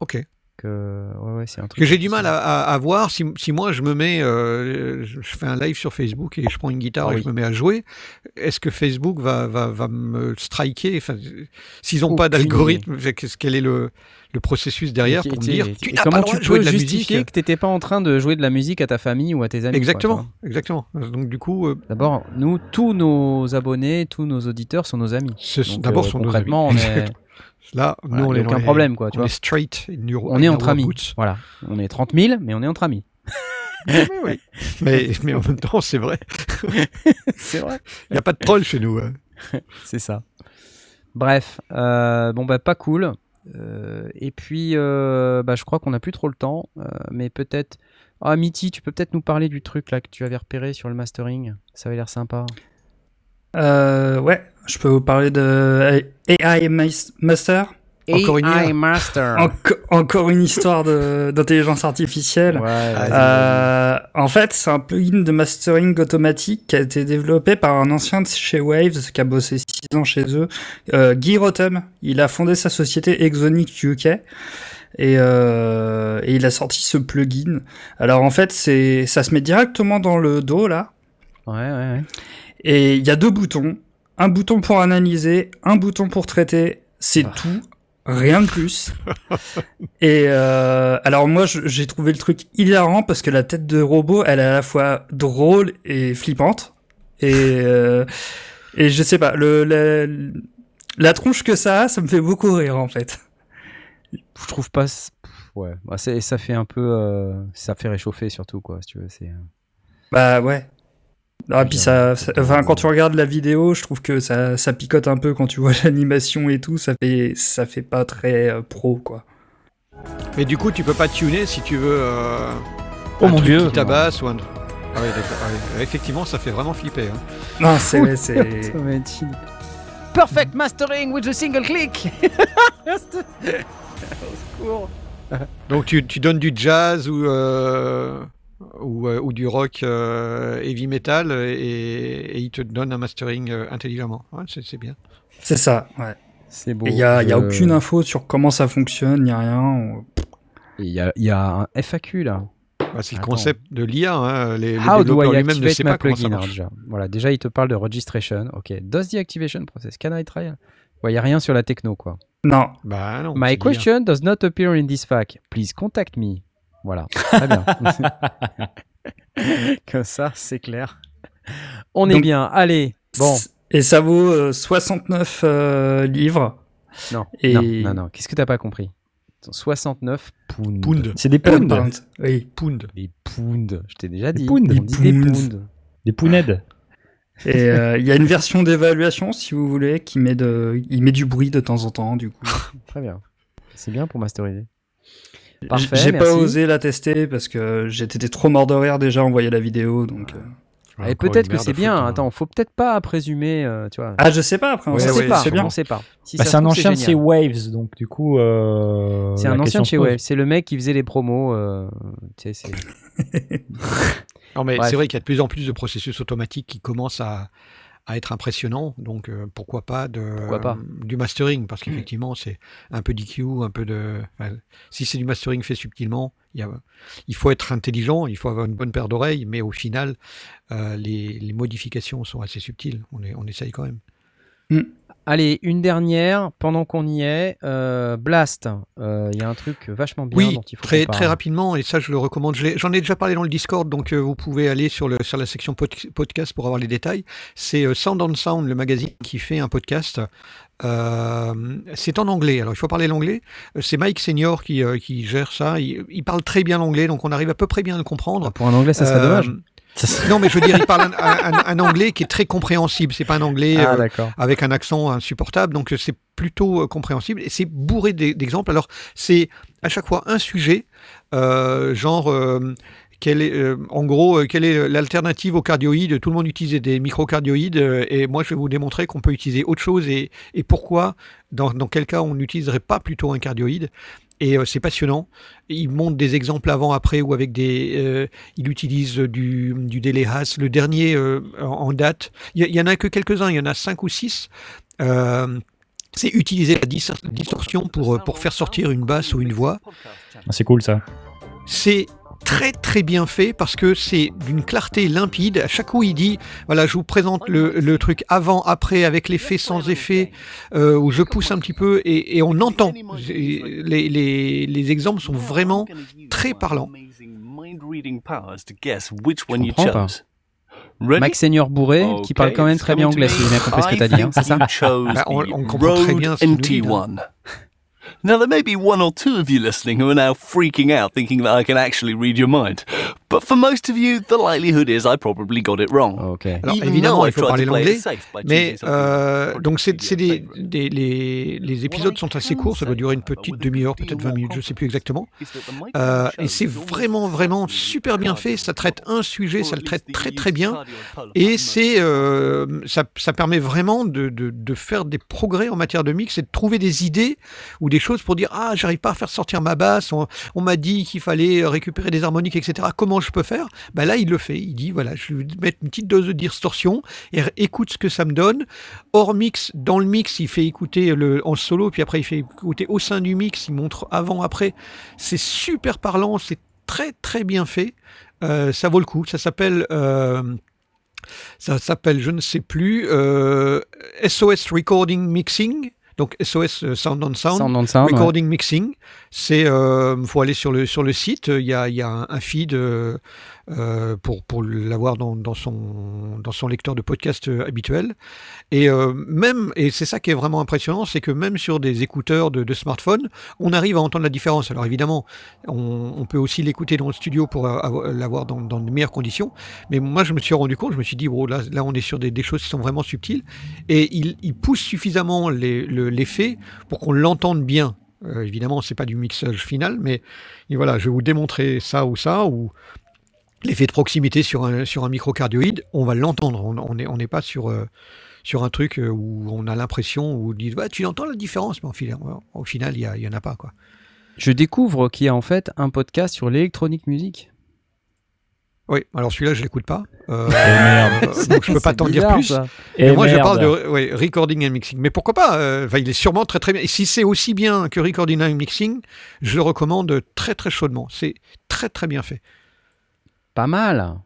Ok. Que, ouais, ouais, c'est un truc que j'ai du mal à, à- à voir si, si moi je me mets, euh, je fais un live sur Facebook et je prends une guitare Ah et oui. je me mets à jouer, est-ce que Facebook va, va, va me striker? Enfin, S'ils n'ont pas d'algorithme, quel est le, le processus derrière pour me dire tu n'as pas le droit de jouer de la musique que t'étais pas en train de jouer de la musique à ta famille ou à tes amis Exactement, exactement. Donc du coup, euh, D'abord, nous, tous nos abonnés, tous nos auditeurs sont nos amis. d'abord euh, sont nos concrètement, amis. on est, Là, voilà, on est aucun problème, quoi, tu on vois. est straight, your- On est entre amis. boots. Voilà, on est 30 000, mais on est entre amis. Mais, oui. mais, mais en même temps, c'est vrai. C'est vrai. Il n'y a pas de troll chez nous. hein. C'est ça. Bref, euh, bon bah pas cool. Euh, et puis, euh, bah, je crois qu'on n'a plus trop le temps, mais peut-être. Ah, Mitty, tu peux peut-être nous parler du truc là que tu avais repéré sur le mastering? Ça avait l'air sympa. Euh, ouais, je peux vous parler de AI Mas- Master. Encore une AI. Master. Enco- encore une histoire de- d'intelligence artificielle. Ouais, vas-y, Euh, en fait, c'est un plugin de mastering automatique qui a été développé par un ancien de chez Waves qui a bossé 6 ans chez eux, euh, Guy Rotem. Il a fondé sa société Exonic UK et, euh, et il a sorti ce plugin. Alors en fait, c'est ça se met directement dans le dos là Ouais, ouais, ouais. Et il y a deux boutons, un bouton pour analyser, un bouton pour traiter. C'est Ah. tout. Rien de plus. Et euh, alors moi j'ai trouvé le truc hilarant parce que la tête de robot elle est à la fois drôle et flippante et euh, et je sais pas le la, la tronche que ça a ça me fait beaucoup rire en fait. Je trouve pas. Ouais, bah, ça fait un peu. euh, Ça fait réchauffer surtout, quoi, si tu veux. C'est. euh, Bah ouais. Ah, puis ça, enfin, quand tu regardes la vidéo, je trouve que ça, ça picote un peu quand tu vois l'animation et tout. Ça fait, ça fait pas très euh, pro, quoi. Mais du coup, tu peux pas tuner si tu veux. euh, Oh un mon truc Dieu. Qui tabasse ou un. Ah oui, d'accord. ah oui. Effectivement, ça fait vraiment flipper. hein. Non, c'est, c'est. Perfect mastering with a single click. Au secours. Donc tu, tu donnes du jazz ou, euh, ou, euh, ou du rock euh, heavy metal et, et il te donne un mastering euh, intelligemment. Ouais, c'est, c'est bien. C'est ça, ouais. C'est beau. Il y a, aucune info sur comment ça fonctionne, y a rien. on- Il y a, il y a un FAQ là. Bah, c'est le concept de l'IA. Hein. Les, le How do développeur I lui-même ne activate sait my pas plugin alors, déjà Voilà, déjà il te parle de registration. Ok. Does the activation process can I try? Ouais, il y a rien sur la techno quoi. Non. Bah non. My question does not appear in this FAQ. Please contact me. Voilà, très bien. Comme ça, c'est clair. On est Donc- bien. Allez, bon. Et ça vaut euh, 69 euh, livres. Non, Et- non, non, non. Qu'est-ce que t'as pas compris? 69 pounds. Pound. C'est des Euh, pounds. pardon. oui. Pound. Des pounds. Je t'ai déjà dit. pounds. On Des dit des pounds. pounds. Des pouneds. Et euh, il y a une version d'évaluation, si vous voulez, qui met de, il met du bruit de temps en temps, du coup. Très bien. C'est bien pour masteriser. Parfait, J'ai pas osé la tester parce que j'étais trop mort de rire déjà en voyant la vidéo, donc. euh. Et peut-être que c'est bien. hein. Attends, faut peut-être pas présumer, euh, tu vois. Ah, je sais pas après. on Ouais, sait ouais, pas. c'est bien. On sait pas. Si Bah, c'est un ancien de chez Waves, donc du coup. euh, C'est un ancien de chez se pose. Wave. C'est le mec qui faisait les promos. euh, tu sais, c'est- Non, mais c'est vrai qu'il y a de plus en plus de processus automatiques qui commencent à, à être impressionnants. Donc, euh, pourquoi pas, de, Pourquoi pas. du mastering Parce qu'effectivement, c'est un peu d'EQ, un peu de. enfin, si c'est du mastering fait subtilement, il, y a- il faut être intelligent, il faut avoir une bonne paire d'oreilles, mais au final, euh, les, les modifications sont assez subtiles. On, est, on essaye quand même. Allez, une dernière, pendant qu'on y est. euh, Blast, Euh, il y a un truc vachement bien Oui, dont il faut très, très rapidement, et ça je le recommande. J'en ai déjà parlé dans le Discord, donc euh, vous pouvez aller sur, le, sur la section pod- podcast pour avoir les détails. C'est euh, Sound on Sound, le magazine qui fait un podcast. Euh, c'est en anglais, alors il faut parler l'anglais. Euh, C'est Mike Senior qui, euh, qui gère ça. Il, il parle très bien l'anglais, donc on arrive à peu près bien à le comprendre. Ah, Pour un anglais, ça serait Euh, dommage. Non, mais je veux dire, il parle un, un- un anglais qui est très compréhensible. C'est pas un anglais Ah, euh, avec un accent insupportable, donc c'est plutôt euh, compréhensible et c'est bourré d'e- d'exemples. Alors c'est à chaque fois un sujet, euh, genre euh, quel est, euh, en gros, euh, quelle est l'alternative aux cardioïdes Tout le monde utilise des microcardioïdes euh, et moi je vais vous démontrer qu'on peut utiliser autre chose et, et pourquoi, dans, dans quel cas on n'utiliserait pas plutôt un cardioïde. Et euh, c'est passionnant. Il montre des exemples avant, après, ou avec des. euh, il utilise du, du délai Haas. Le dernier euh, en, date, il y, en a que quelques-uns, il y en a cinq ou six. C'est utiliser la dis- distorsion pour, pour faire sortir une basse ou une voix. C'est cool ça. C'est très très bien fait parce que c'est d'une clarté limpide. À chaque coup, il dit voilà, je vous présente le, le truc avant, après, avec l'effet, sans effet, euh, où je pousse un petit peu et, et on entend. Les, les, les exemples sont vraiment très parlants. Je comprends pas. Max Senior bourré, qui parle quand même très bien anglais, si j'ai bien compris ce que t'as dit, hein, c'est ça Bah, on- on comprend très bien Now, there may be one or two of you listening who are now freaking out thinking that I can actually read your mind. But for most of you, the likelihood is I probably got it wrong. Ok. Alors Even évidemment, though il I've faut tried parler to play it l'anglais, safe by mais euh, donc c'est project c'est des, les, les épisodes sont assez courts, ça doit durer une petite demi-heure, peut-être 20 minutes, je sais plus exactement. Euh, et c'est vraiment vraiment super bien fait. Ça traite un sujet, ça le traite très très bien. Et c'est euh, ça, ça permet vraiment de, de, de faire des progrès en matière de mix et de trouver des idées ou des choses pour dire ah j'arrive pas à faire sortir ma basse, on, on m'a dit qu'il fallait récupérer des harmoniques etc. Comment je peux faire Ben là il le fait. Il dit voilà je vais mettre une petite dose de distorsion et écoute ce que ça me donne. Hors mix, dans le mix il fait écouter le en solo puis après il fait écouter au sein du mix, il montre avant après. C'est super parlant, c'est très très bien fait. Euh, ça vaut le coup. Ça s'appelle euh, ça s'appelle, je ne sais plus, euh, SOS Recording Mixing. Donc SOS euh, Sound on Sound. Sound on sound, ouais. Recording Mixing. C'est, euh, faut aller sur le, sur le site. Il y a, il y a un, feed euh, euh, pour, pour l'avoir dans, dans, son, dans son lecteur de podcast euh, habituel. Et et c'est ça qui est vraiment impressionnant, c'est que même sur des écouteurs de, de smartphone, on arrive à entendre la différence. Alors évidemment, on, peut aussi l'écouter dans le studio pour avoir- l'avoir dans, dans de meilleures conditions. Mais moi, je me suis rendu compte, je me suis dit, là, là, on est sur des, des choses qui sont vraiment subtiles. Et il, il pousse suffisamment l'effet pour qu'on l'entende bien. Euh, évidemment, c'est pas du mixage final, mais voilà, je vais vous démontrer ça ou ça, ou l'effet de proximité sur un, sur un microcardioïde, on va l'entendre. On n'est on pas sur, euh, sur un truc euh, où on a l'impression, où on dit, bah, tu entends la différence, mais au final, au final il n'y en a pas. Quoi. Je découvre qu'il y a en fait un podcast sur l'électronique musique. Oui, alors celui-là, je l'écoute pas. Euh, merde. donc je peux pas t'en dire plus. ça. Et Mais moi, je parle de ouais, recording and mixing. Mais pourquoi pas euh, Il est sûrement très très bien. Et si c'est aussi bien que recording and mixing, je le recommande très très chaudement. C'est très très bien fait. pas mal.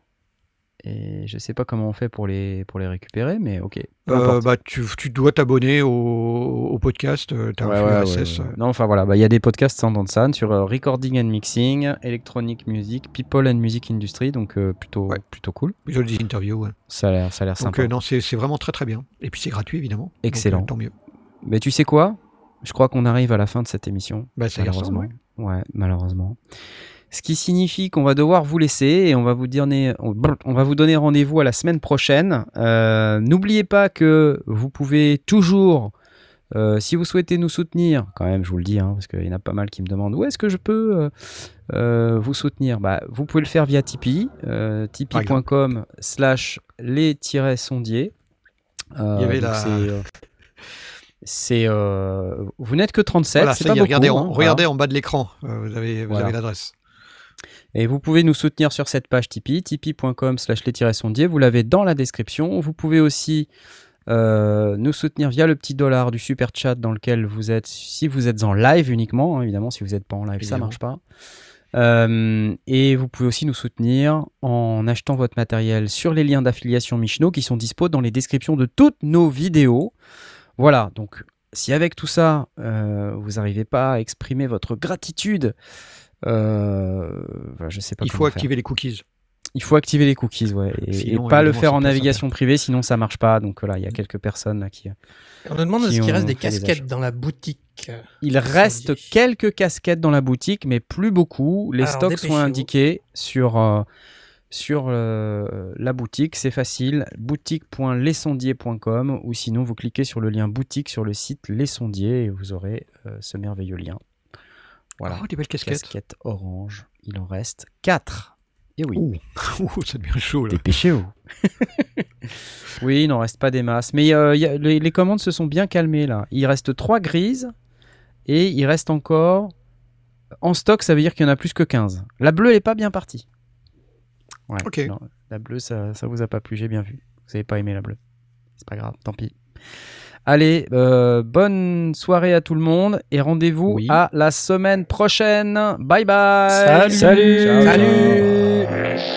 Et je sais pas comment on fait pour les, pour les récupérer, mais ok. Euh, bah, tu, tu dois t'abonner au, au podcast. euh, T'as Ouais, ouais, RSS. ouais, ouais. Non, enfin voilà, bah, il y a des podcasts sans Dansan sur euh, Recording and Mixing, Electronic Music, People and Music Industry, donc euh, plutôt, plutôt cool. Ont des interviews. ouais. Ça a l'air, Donc sympa. euh, non, c'est vraiment très très bien. Et puis c'est gratuit évidemment. Donc, Excellent. euh, tant mieux. Mais tu sais quoi? Je crois qu'on arrive à la fin de cette émission. Bah, malheureusement. ouais. malheureusement. Ce qui signifie qu'on va devoir vous laisser et on va vous donner, on va vous donner rendez-vous à la semaine prochaine. Euh, N'oubliez pas que vous pouvez toujours, euh, si vous souhaitez nous soutenir, quand même, je vous le dis, hein, parce qu'il y en a pas mal qui me demandent où est-ce que je peux euh, vous soutenir? Bah, vous pouvez le faire via Tipeee, tipeee.com slash les-sondiers. Il y avait donc la- c'est, euh, vous n'êtes que 37, Voilà, c'est ça pas y est, beaucoup. regardez, en, hein, voilà. en bas de l'écran. euh, vous avez, vous Voilà. Et vous pouvez nous soutenir sur cette page Tipeee, tipeee.com slash les-sondiers. Vous l'avez dans la description. Vous pouvez aussi euh, nous soutenir via le petit dollar du super chat dans lequel vous êtes, si vous êtes en live uniquement, hein, évidemment, si vous n'êtes pas en live, ça Évidemment. marche pas. Euh, et vous pouvez aussi nous soutenir en achetant votre matériel sur les liens d'affiliation Michno qui sont dispo dans les descriptions de toutes nos vidéos. Voilà, donc si avec tout ça, euh, vous n'arrivez pas à exprimer votre gratitude, euh, voilà, je sais pas Il faut faire. activer les cookies. Il faut activer les cookies, ouais, et, Sinon, et pas le faire en navigation privée, sinon ça marche pas. Donc voilà, il y a quelques personnes là qui. On nous demande est-ce qu'il reste des casquettes dans la boutique. Il reste quelques casquettes dans la boutique, mais plus beaucoup. Les Alors, stocks sont indiqués sur euh, sur euh, la boutique. C'est facile, boutique.lesondiers.com ou sinon vous cliquez sur le lien boutique sur le site Les Sondiers et vous aurez euh, ce merveilleux lien. Voilà. Oh, des belles casquettes. Casquette orange. Il en reste 4. Et oui. Ouh, ça devient chaud là. Dépêchez-vous. oui, il n'en reste pas des masses. Mais euh, il y a- les, les commandes se sont bien calmées là. Il reste 3 grises et il reste encore. En stock, ça veut dire qu'il y en a plus que 15. La bleue, elle est pas bien partie. Ouais, Ok. non, la bleue, ça, ça vous a pas plu, j'ai bien vu. Vous n'avez pas aimé la bleue. C'est pas grave, tant pis. Allez, euh, bonne soirée à tout le monde et rendez-vous Oui. à la semaine prochaine. Bye bye. Salut. Salut. Ciao, Salut.